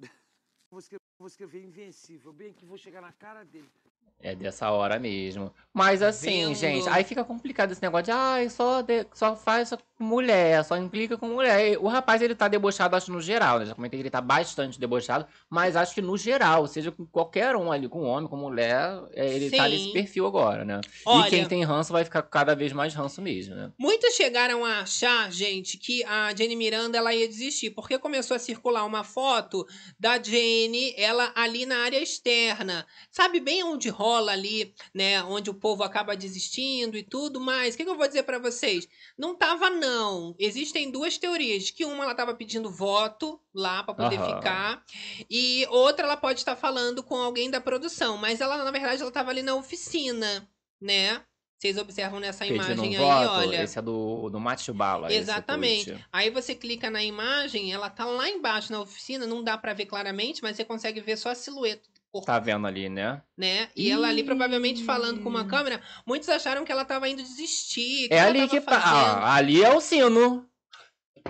Vou escrever, vou escrever invencível, bem que vou chegar na cara dele. É dessa hora mesmo. Mas assim, Vendo. gente, aí fica complicado esse negócio de, ai, só, de- só faz com mulher, só implica com mulher. O rapaz, ele tá debochado, acho, no geral, né? Já comentei que ele tá bastante debochado, mas acho que no geral, seja com qualquer um ali, com homem, com mulher, é, ele tá Sim. nesse perfil agora, né? Olha- E quem tem ranço vai ficar cada vez mais ranço mesmo, né? Muitos chegaram a achar, gente, que a Jenny Miranda ela ia desistir, porque começou a circular uma foto da Jenny, ela ali na área externa. Sabe bem onde rola ali, né? Onde o povo acaba desistindo e tudo mais. O que, que eu vou dizer pra vocês? Não tava, não. Existem duas teorias. Que uma ela tava pedindo voto lá pra poder Aham. ficar. E outra ela pode estar falando com alguém da produção. Mas ela, na verdade, ela tava ali na oficina, né? Vocês observam nessa Pedindo imagem um aí, voto, olha. esse é do, do Macho Bala. esse Exatamente. Aí você clica na imagem, ela tá lá embaixo na oficina, não dá pra ver claramente, mas você consegue ver só a silhueta do corpo, Tá vendo ali, né? né? E ela ali provavelmente falando com uma câmera, muitos acharam que ela tava indo desistir, É ali que tá. Ah, ali é o sino.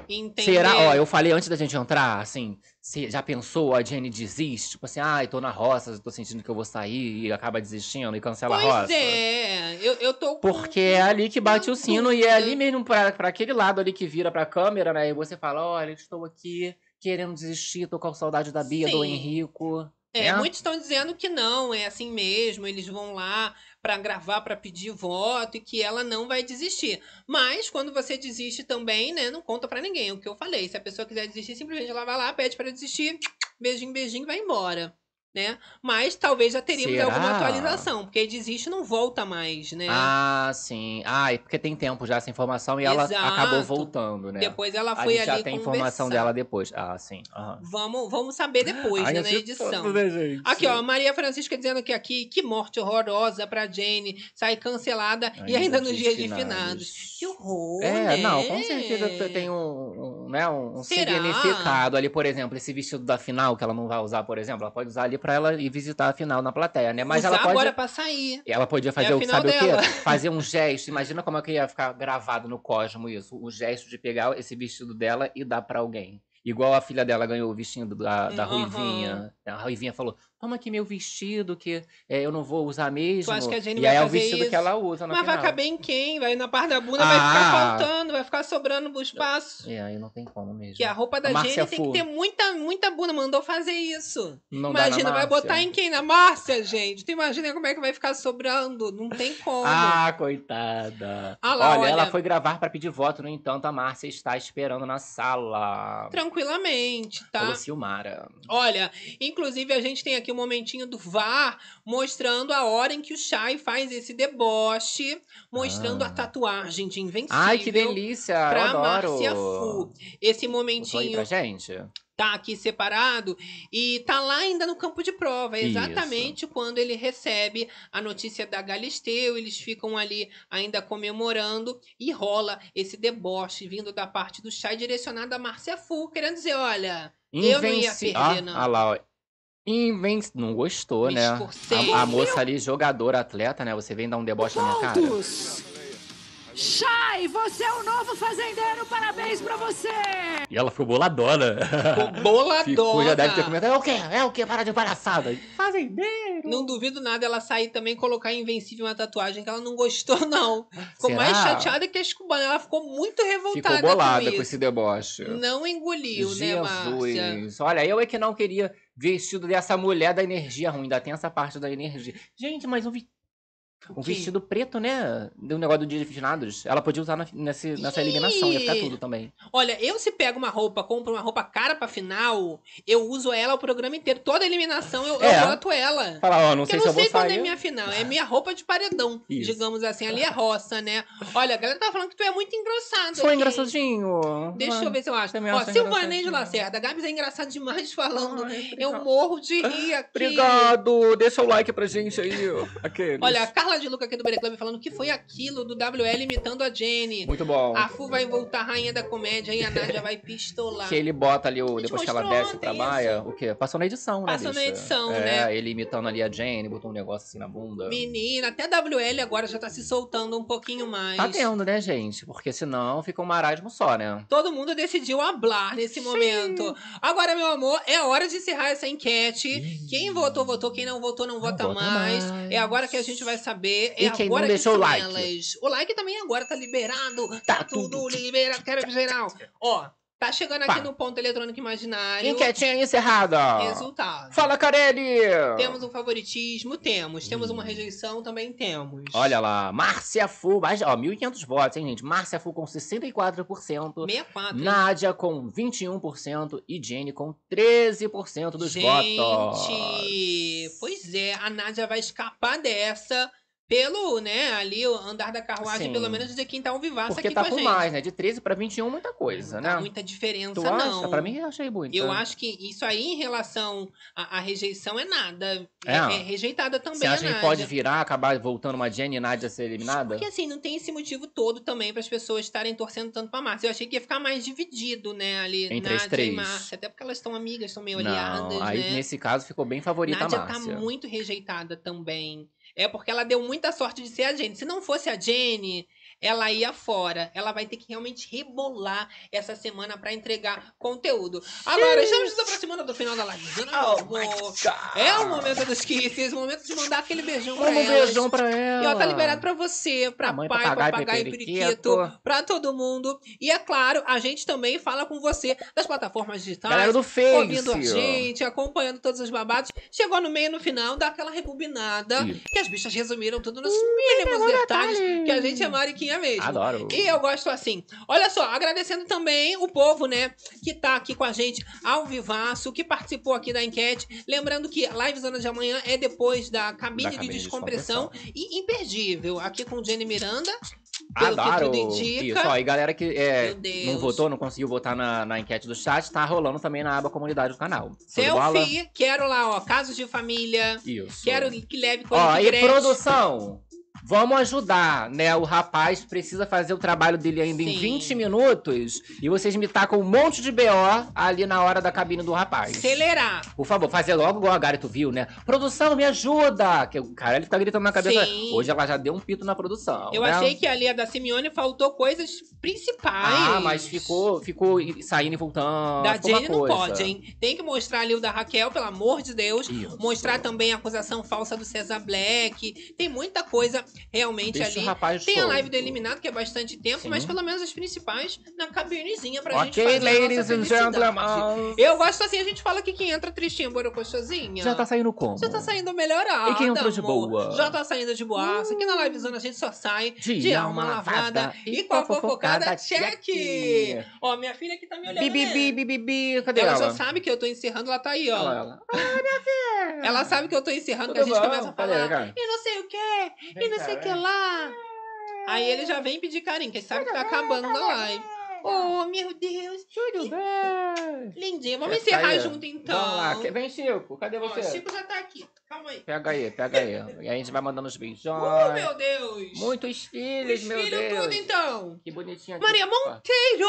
entendeu? Será? Ó, eu falei antes da gente entrar, assim, você já pensou a Jenny desiste? Tipo assim, ai, tô na roça, tô sentindo que eu vou sair e acaba desistindo e cancela a Pois roça. é, eu, eu tô. Porque é ali que bate o sino e é ali mesmo pra, pra aquele lado ali que vira pra câmera, né? E você fala, olha, estou aqui querendo desistir, tô com saudade da Bia, do Sim. Henrico. É, né? muitos estão dizendo que não, é assim mesmo, eles vão lá pra gravar, pra pedir voto e que ela não vai desistir. Mas quando você desiste também, né, não conta pra ninguém, é o que eu falei. Se a pessoa quiser desistir, simplesmente ela vai lá, pede pra desistir, beijinho, beijinho, e vai embora, né? Mas talvez já teríamos Será? alguma atualização, porque desiste e não volta mais, né? Ah, sim. Ah, e porque tem tempo já essa informação e ela Exato. acabou voltando, né? Depois ela a foi gente ali já tem conversar. informação dela depois. Ah, sim. aham. Vamos, vamos saber depois, Ai, né, na edição. todo, né, gente? Aqui, ó, Maria Francisca dizendo que aqui, que morte horrorosa pra Jane, sai cancelada e ainda nos dias de finados. Que horror, É, né? não, com certeza te- tem um, um, né, um Será? significado ali, por exemplo, esse vestido da final que ela não vai usar, por exemplo, ela pode usar ali pra ela ir visitar a final na plateia, né? Mas Usar ela pode agora pra sair. ela podia É fazer a o sabe o dela. quê? Fazer um gesto. Imagina como é que ia ficar gravado no Cosmo isso, o gesto de pegar esse vestido dela e dar pra alguém. Igual a filha dela ganhou o vestido da, da Aham. Ruivinha. A Ruivinha falou: Toma aqui meu vestido, que é, eu não vou usar mesmo. acha que a Jenny e vai aí é o vestido isso? que ela usa na Mas vai final. caber em quem? Vai na parte da bunda, vai ficar Ah. faltando, vai ficar sobrando o espaço. É, aí não tem como mesmo. Que a roupa da Jenny tem que ter muita, muita bunda. Mandou fazer isso. Não imagina, vai botar em quem? Na Márcia, gente. Tu imagina como é que vai ficar sobrando. Não tem como. Ah, coitada. Ah lá, olha, olha. ela foi gravar pra pedir voto, no entanto, a Márcia está esperando na sala. Tranquilamente, tá? Silmara. Olha, inclusive a gente tem aqui um momentinho do VAR mostrando a hora em que o Shai faz esse deboche, mostrando Ah. a tatuagem de Invencível. Ai, que delícia! Pra eu adoro. Márcia Fu. Esse momentinho pra gente? tá aqui separado e tá lá ainda no campo de prova. É Isso. exatamente quando ele recebe a notícia da Galisteu, eles ficam ali ainda comemorando e rola esse deboche vindo da parte do Chay direcionado a Márcia Fu, querendo dizer, olha, eu não ia Invenci... perder, ah, não. ah lá, ó. Inven... Não gostou, né? A, a moça ali, jogadora, atleta, né? Você vem dar um deboche na minha cara. Chay, você é o novo fazendeiro, parabéns pra você! E ela ficou boladona. Ficou boladona. Ficou, já deve ter comentado. É o quê? É o quê? Para de palhaçada. Fazendeiro. Não duvido nada ela sair também e colocar Invencível uma tatuagem que ela não gostou, não. Ficou Será? mais chateada que as cubanas. Ela ficou muito revoltada Ficou bolada com com, esse deboche. Não engoliu, né, Márcia? Jesus. Olha, eu é que não queria vestido dessa mulher da energia ruim. Ainda tem essa parte da energia. Gente, mas um, vi- um quê? vestido preto, né? Do negócio do dia de finados. Ela podia usar na, nesse- nessa eliminação. Ia ficar tudo também. Olha, eu se pego uma roupa, compro uma roupa cara pra final, eu uso ela o programa inteiro. Toda eliminação eu, É. eu boto ela. Fala, ó, não Porque sei se não eu vou sei quando é sair. minha final. É minha roupa de paredão, Isso. digamos assim. Ali é roça, né? Olha, a galera tá falando que tu é muito engraçado. Sou aqui. engraçadinho. Deixa eu ver se eu acho. Ó, acho Silvanei de. Lacerda. Gabs é engraçado demais falando. eu morro de rir aqui. Obrigado. Deixa o like pra gente aí. Aqueles. Olha, a Carla de Luca aqui do Bere Club falando que foi aquilo do WL imitando a Jenny. Muito bom. A Fu vai voltar rainha da comédia e a Nádia vai pistolar. Que ele bota ali, o, depois que ela desce pra ontem baia, o quê? Passou na edição, né? Passou na edição, é, né? ele imitando ali a Jane, botou um negócio assim na bunda. Menina, até a WL agora já tá se soltando um pouquinho mais. Tá tendo, né, gente? Porque senão fica um marasmo só, né? Todo mundo decidiu hablar nesse momento. Agora, meu amor, é hora de encerrar essa enquete. Quem votou, votou. Quem não votou, não, vota vota mais. mais. É agora que a gente vai saber. É E quem não agora que deixou são o like? elas. O like também agora tá liberado. Tá, tudo liberado. Quero geral. Ó, tá chegando aqui Pá. no ponto eletrônico imaginário. Enquetinha encerrada. Resultado. Fala, Carelli! Temos um favoritismo? Temos. Temos uma rejeição? Também temos. Olha lá, Márcia Fu, mais, ó, 1.500 votos, hein, gente? Márcia Fu com 64%. 64. hein? Nádia com 21% e Jenny com 13% dos votos. Gente, pois é, a Nádia vai escapar dessa pelo, né, ali o andar da carruagem, Sim. pelo menos de quem tá ao vivaço Porque aqui tá com mais, né? De 13 pra 21, muita coisa, Não né? muita diferença, Tu acha? não. Pra mim, eu achei muito. Eu acho que isso aí, em relação à, à rejeição, é nada. É, É. é rejeitada também Você acha a que Nádia. pode virar, acabar voltando uma Jenny e Nádia a ser eliminada? Porque assim, não tem esse motivo todo também para as pessoas estarem torcendo tanto pra Márcia. Eu achei que ia ficar mais dividido, né, ali, Entre as Nádia e três. Márcia. Até porque elas estão amigas, estão meio Não, aliadas, aí né? nesse caso ficou bem favorita Nádia a Márcia. tá muito rejeitada também. É porque ela deu muita sorte de ser a Jenny. Se não fosse a Jenny, ela ia fora. Ela vai ter que realmente rebolar essa semana pra entregar conteúdo. Agora, estamos nos aproximando do final da live. Oh? É o momento dos kisses, o momento de mandar aquele beijão pra Manda um beijão pra ela. E ó, tá liberado pra você, pra pai, papagaio, papagaio e periquito. periquito, pra todo mundo. E é claro, a gente também fala com você das plataformas digitais. Galera do Face. Ouvindo a gente, acompanhando todos os babados. Chegou no meio, no final, dá aquela rebobinada. Que as bichas resumiram tudo nos mínimos detalhes. Que a gente é mariquinha mesmo. Adoro. E eu gosto assim. Olha só, agradecendo também o povo, né, que tá aqui com a gente ao vivaço, que participou aqui da enquete. Lembrando que a Live Zona de Amanhã é depois da cabine, Da de cabine de descompressão e imperdível. Aqui com Jenny Miranda. Pelo que Adoro! tudo indica. Isso, ó, e galera que é, não votou, não conseguiu votar na, na enquete do chat, tá rolando também na aba comunidade do canal. Selfie, quero lá, ó, casos de família. Isso. Quero que leve coisa Ó, e Gretchen. produção, vamos ajudar, né? O rapaz precisa fazer o trabalho dele ainda em Sim. 20 minutos e vocês me tacam um monte de BO ali na hora da cabine do rapaz. Acelerar. Por favor, fazer logo igual a Gary, tu viu, né? Produção, me ajuda! Que o cara ele fica gritando na cabeça. Sim. Hoje ela já deu um pito na produção. Eu né? achei que ali a da Simeone faltou coisas principais. Ah, mas ficou, ficou saindo e voltando. Da Jenny não pode, hein? Tem que mostrar ali o da Raquel, pelo amor de Deus. Isso. Mostrar também a acusação falsa do César Black. Tem muita coisa realmente Deixa ali. rapaz Tem a live do Eliminado, que é bastante tempo, Sim. mas pelo menos as principais na cabinezinha pra gente Ok, fazer a nossa ladies and gentlemen. Eu gosto assim, a gente fala que quem entra tristinha, borocochosinha. Já tá saindo como? Já tá saindo melhorada. E quem entrou de amor. boa? Já tá saindo de boaça. Aqui na livezona a gente só sai de, alma lavada. E com a fofocada, check. Ó, minha filha aqui tá me olhando. Bibi, bibi, bibi, cadê ela, ela? já sabe que eu tô encerrando, ela tá aí, ó. Olha ela. Ela sabe que eu tô encerrando, que Tudo a gente bom? começa a falar. E não sei o quê, e Vem não sei o que lá. Aí ele já vem pedir carinho, que ele sabe que tá acabando a live. Oh, meu Deus. Tudo bem. Lindinha. Vamos Essa encerrar aí. junto então. Vamos lá. Vem, Chico. Cadê Ó, você? Chico já tá aqui. Calma aí. Pega aí, pega aí. E aí a gente vai mandando os beijões. Uh, meu Deus. Muitos filhos, Os meu filhos Deus. tudo então. Que bonitinho aqui. Maria Monteiro!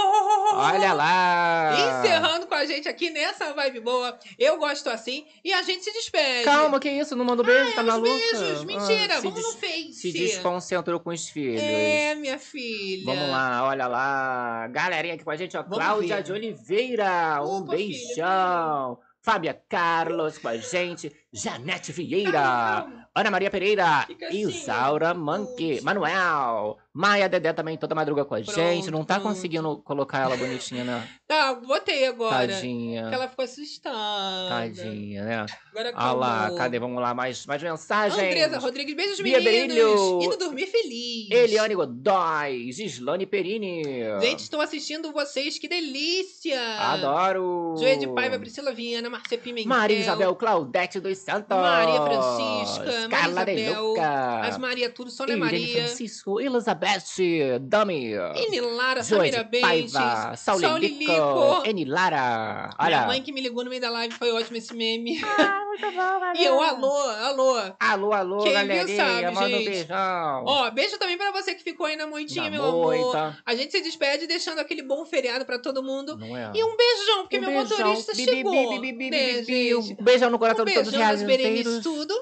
Olha lá. Encerrando com a gente aqui nessa vibe boa. Eu gosto assim. E a gente se despede. Calma, que isso? Não mandou beijo, tá os maluca? beijos. Mentira, Ah, vamos no Face. Se desconcentrou com os filhos. É, minha filha. Vamos lá, olha lá. Galerinha aqui com a gente, ó. Vamos Cláudia ver. de Oliveira. Um Opa, beijão. Fábia Carlos com a gente. Janete Vieira. Ana Maria Pereira. Assim, Isaura Manque. Manuel. Maia Dedé também toda madruga com a gente. Não tá pronto. conseguindo colocar ela bonitinha, né? Tá, botei agora. Tadinha. Porque ela ficou assustada. Tadinha, né? Agora Olha lá, cadê? Vamos lá, mais, mais mensagens. Andresa Rodrigues, beijos Bia meninos. Berilho. Indo dormir feliz. Eliane Godoy. Gislane Perini. Gente, estou assistindo vocês, que delícia. Adoro. Joia de Paiva, Priscila Viana, Marcia Pimentel. Maria Isabel Claudete dos Santos. Maria Francisca, Carla Isabel, Luca. as Maria Tudo, Sônia Irene Maria, Francisco, Elizabeth, Dami. Enilara, Samira Bentes, Saul Saul Lilico, Lilico. Enilara. Minha Olha. mãe que me ligou no meio da live, foi ótimo esse meme. Ah, muito bom, e eu, alô, alô. Alô, alô, Quem viu galerinha. sabe, manda um gente. beijão. Ó, beijo também pra você que ficou aí na moitinha, Na meu amor. moita. A gente se despede deixando aquele bom feriado pra todo mundo. Não é? E um beijão, porque Um meu beijão. motorista Bi, bi, chegou. bi, bi, bi, né, bi, bi. Um gente? beijão no coração um de todos os realizadeiros. tudo.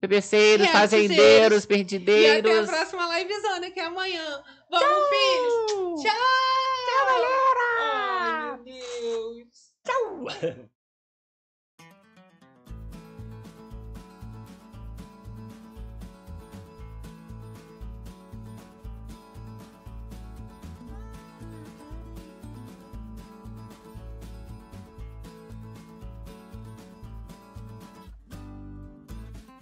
Bebeceiros, Realizadeiros. fazendeiros, E perdideiros. até a próxima livezona, que é amanhã. Vamos, filhos! Tchau! Tchau, galera! Ai, meu Deus! Tchau!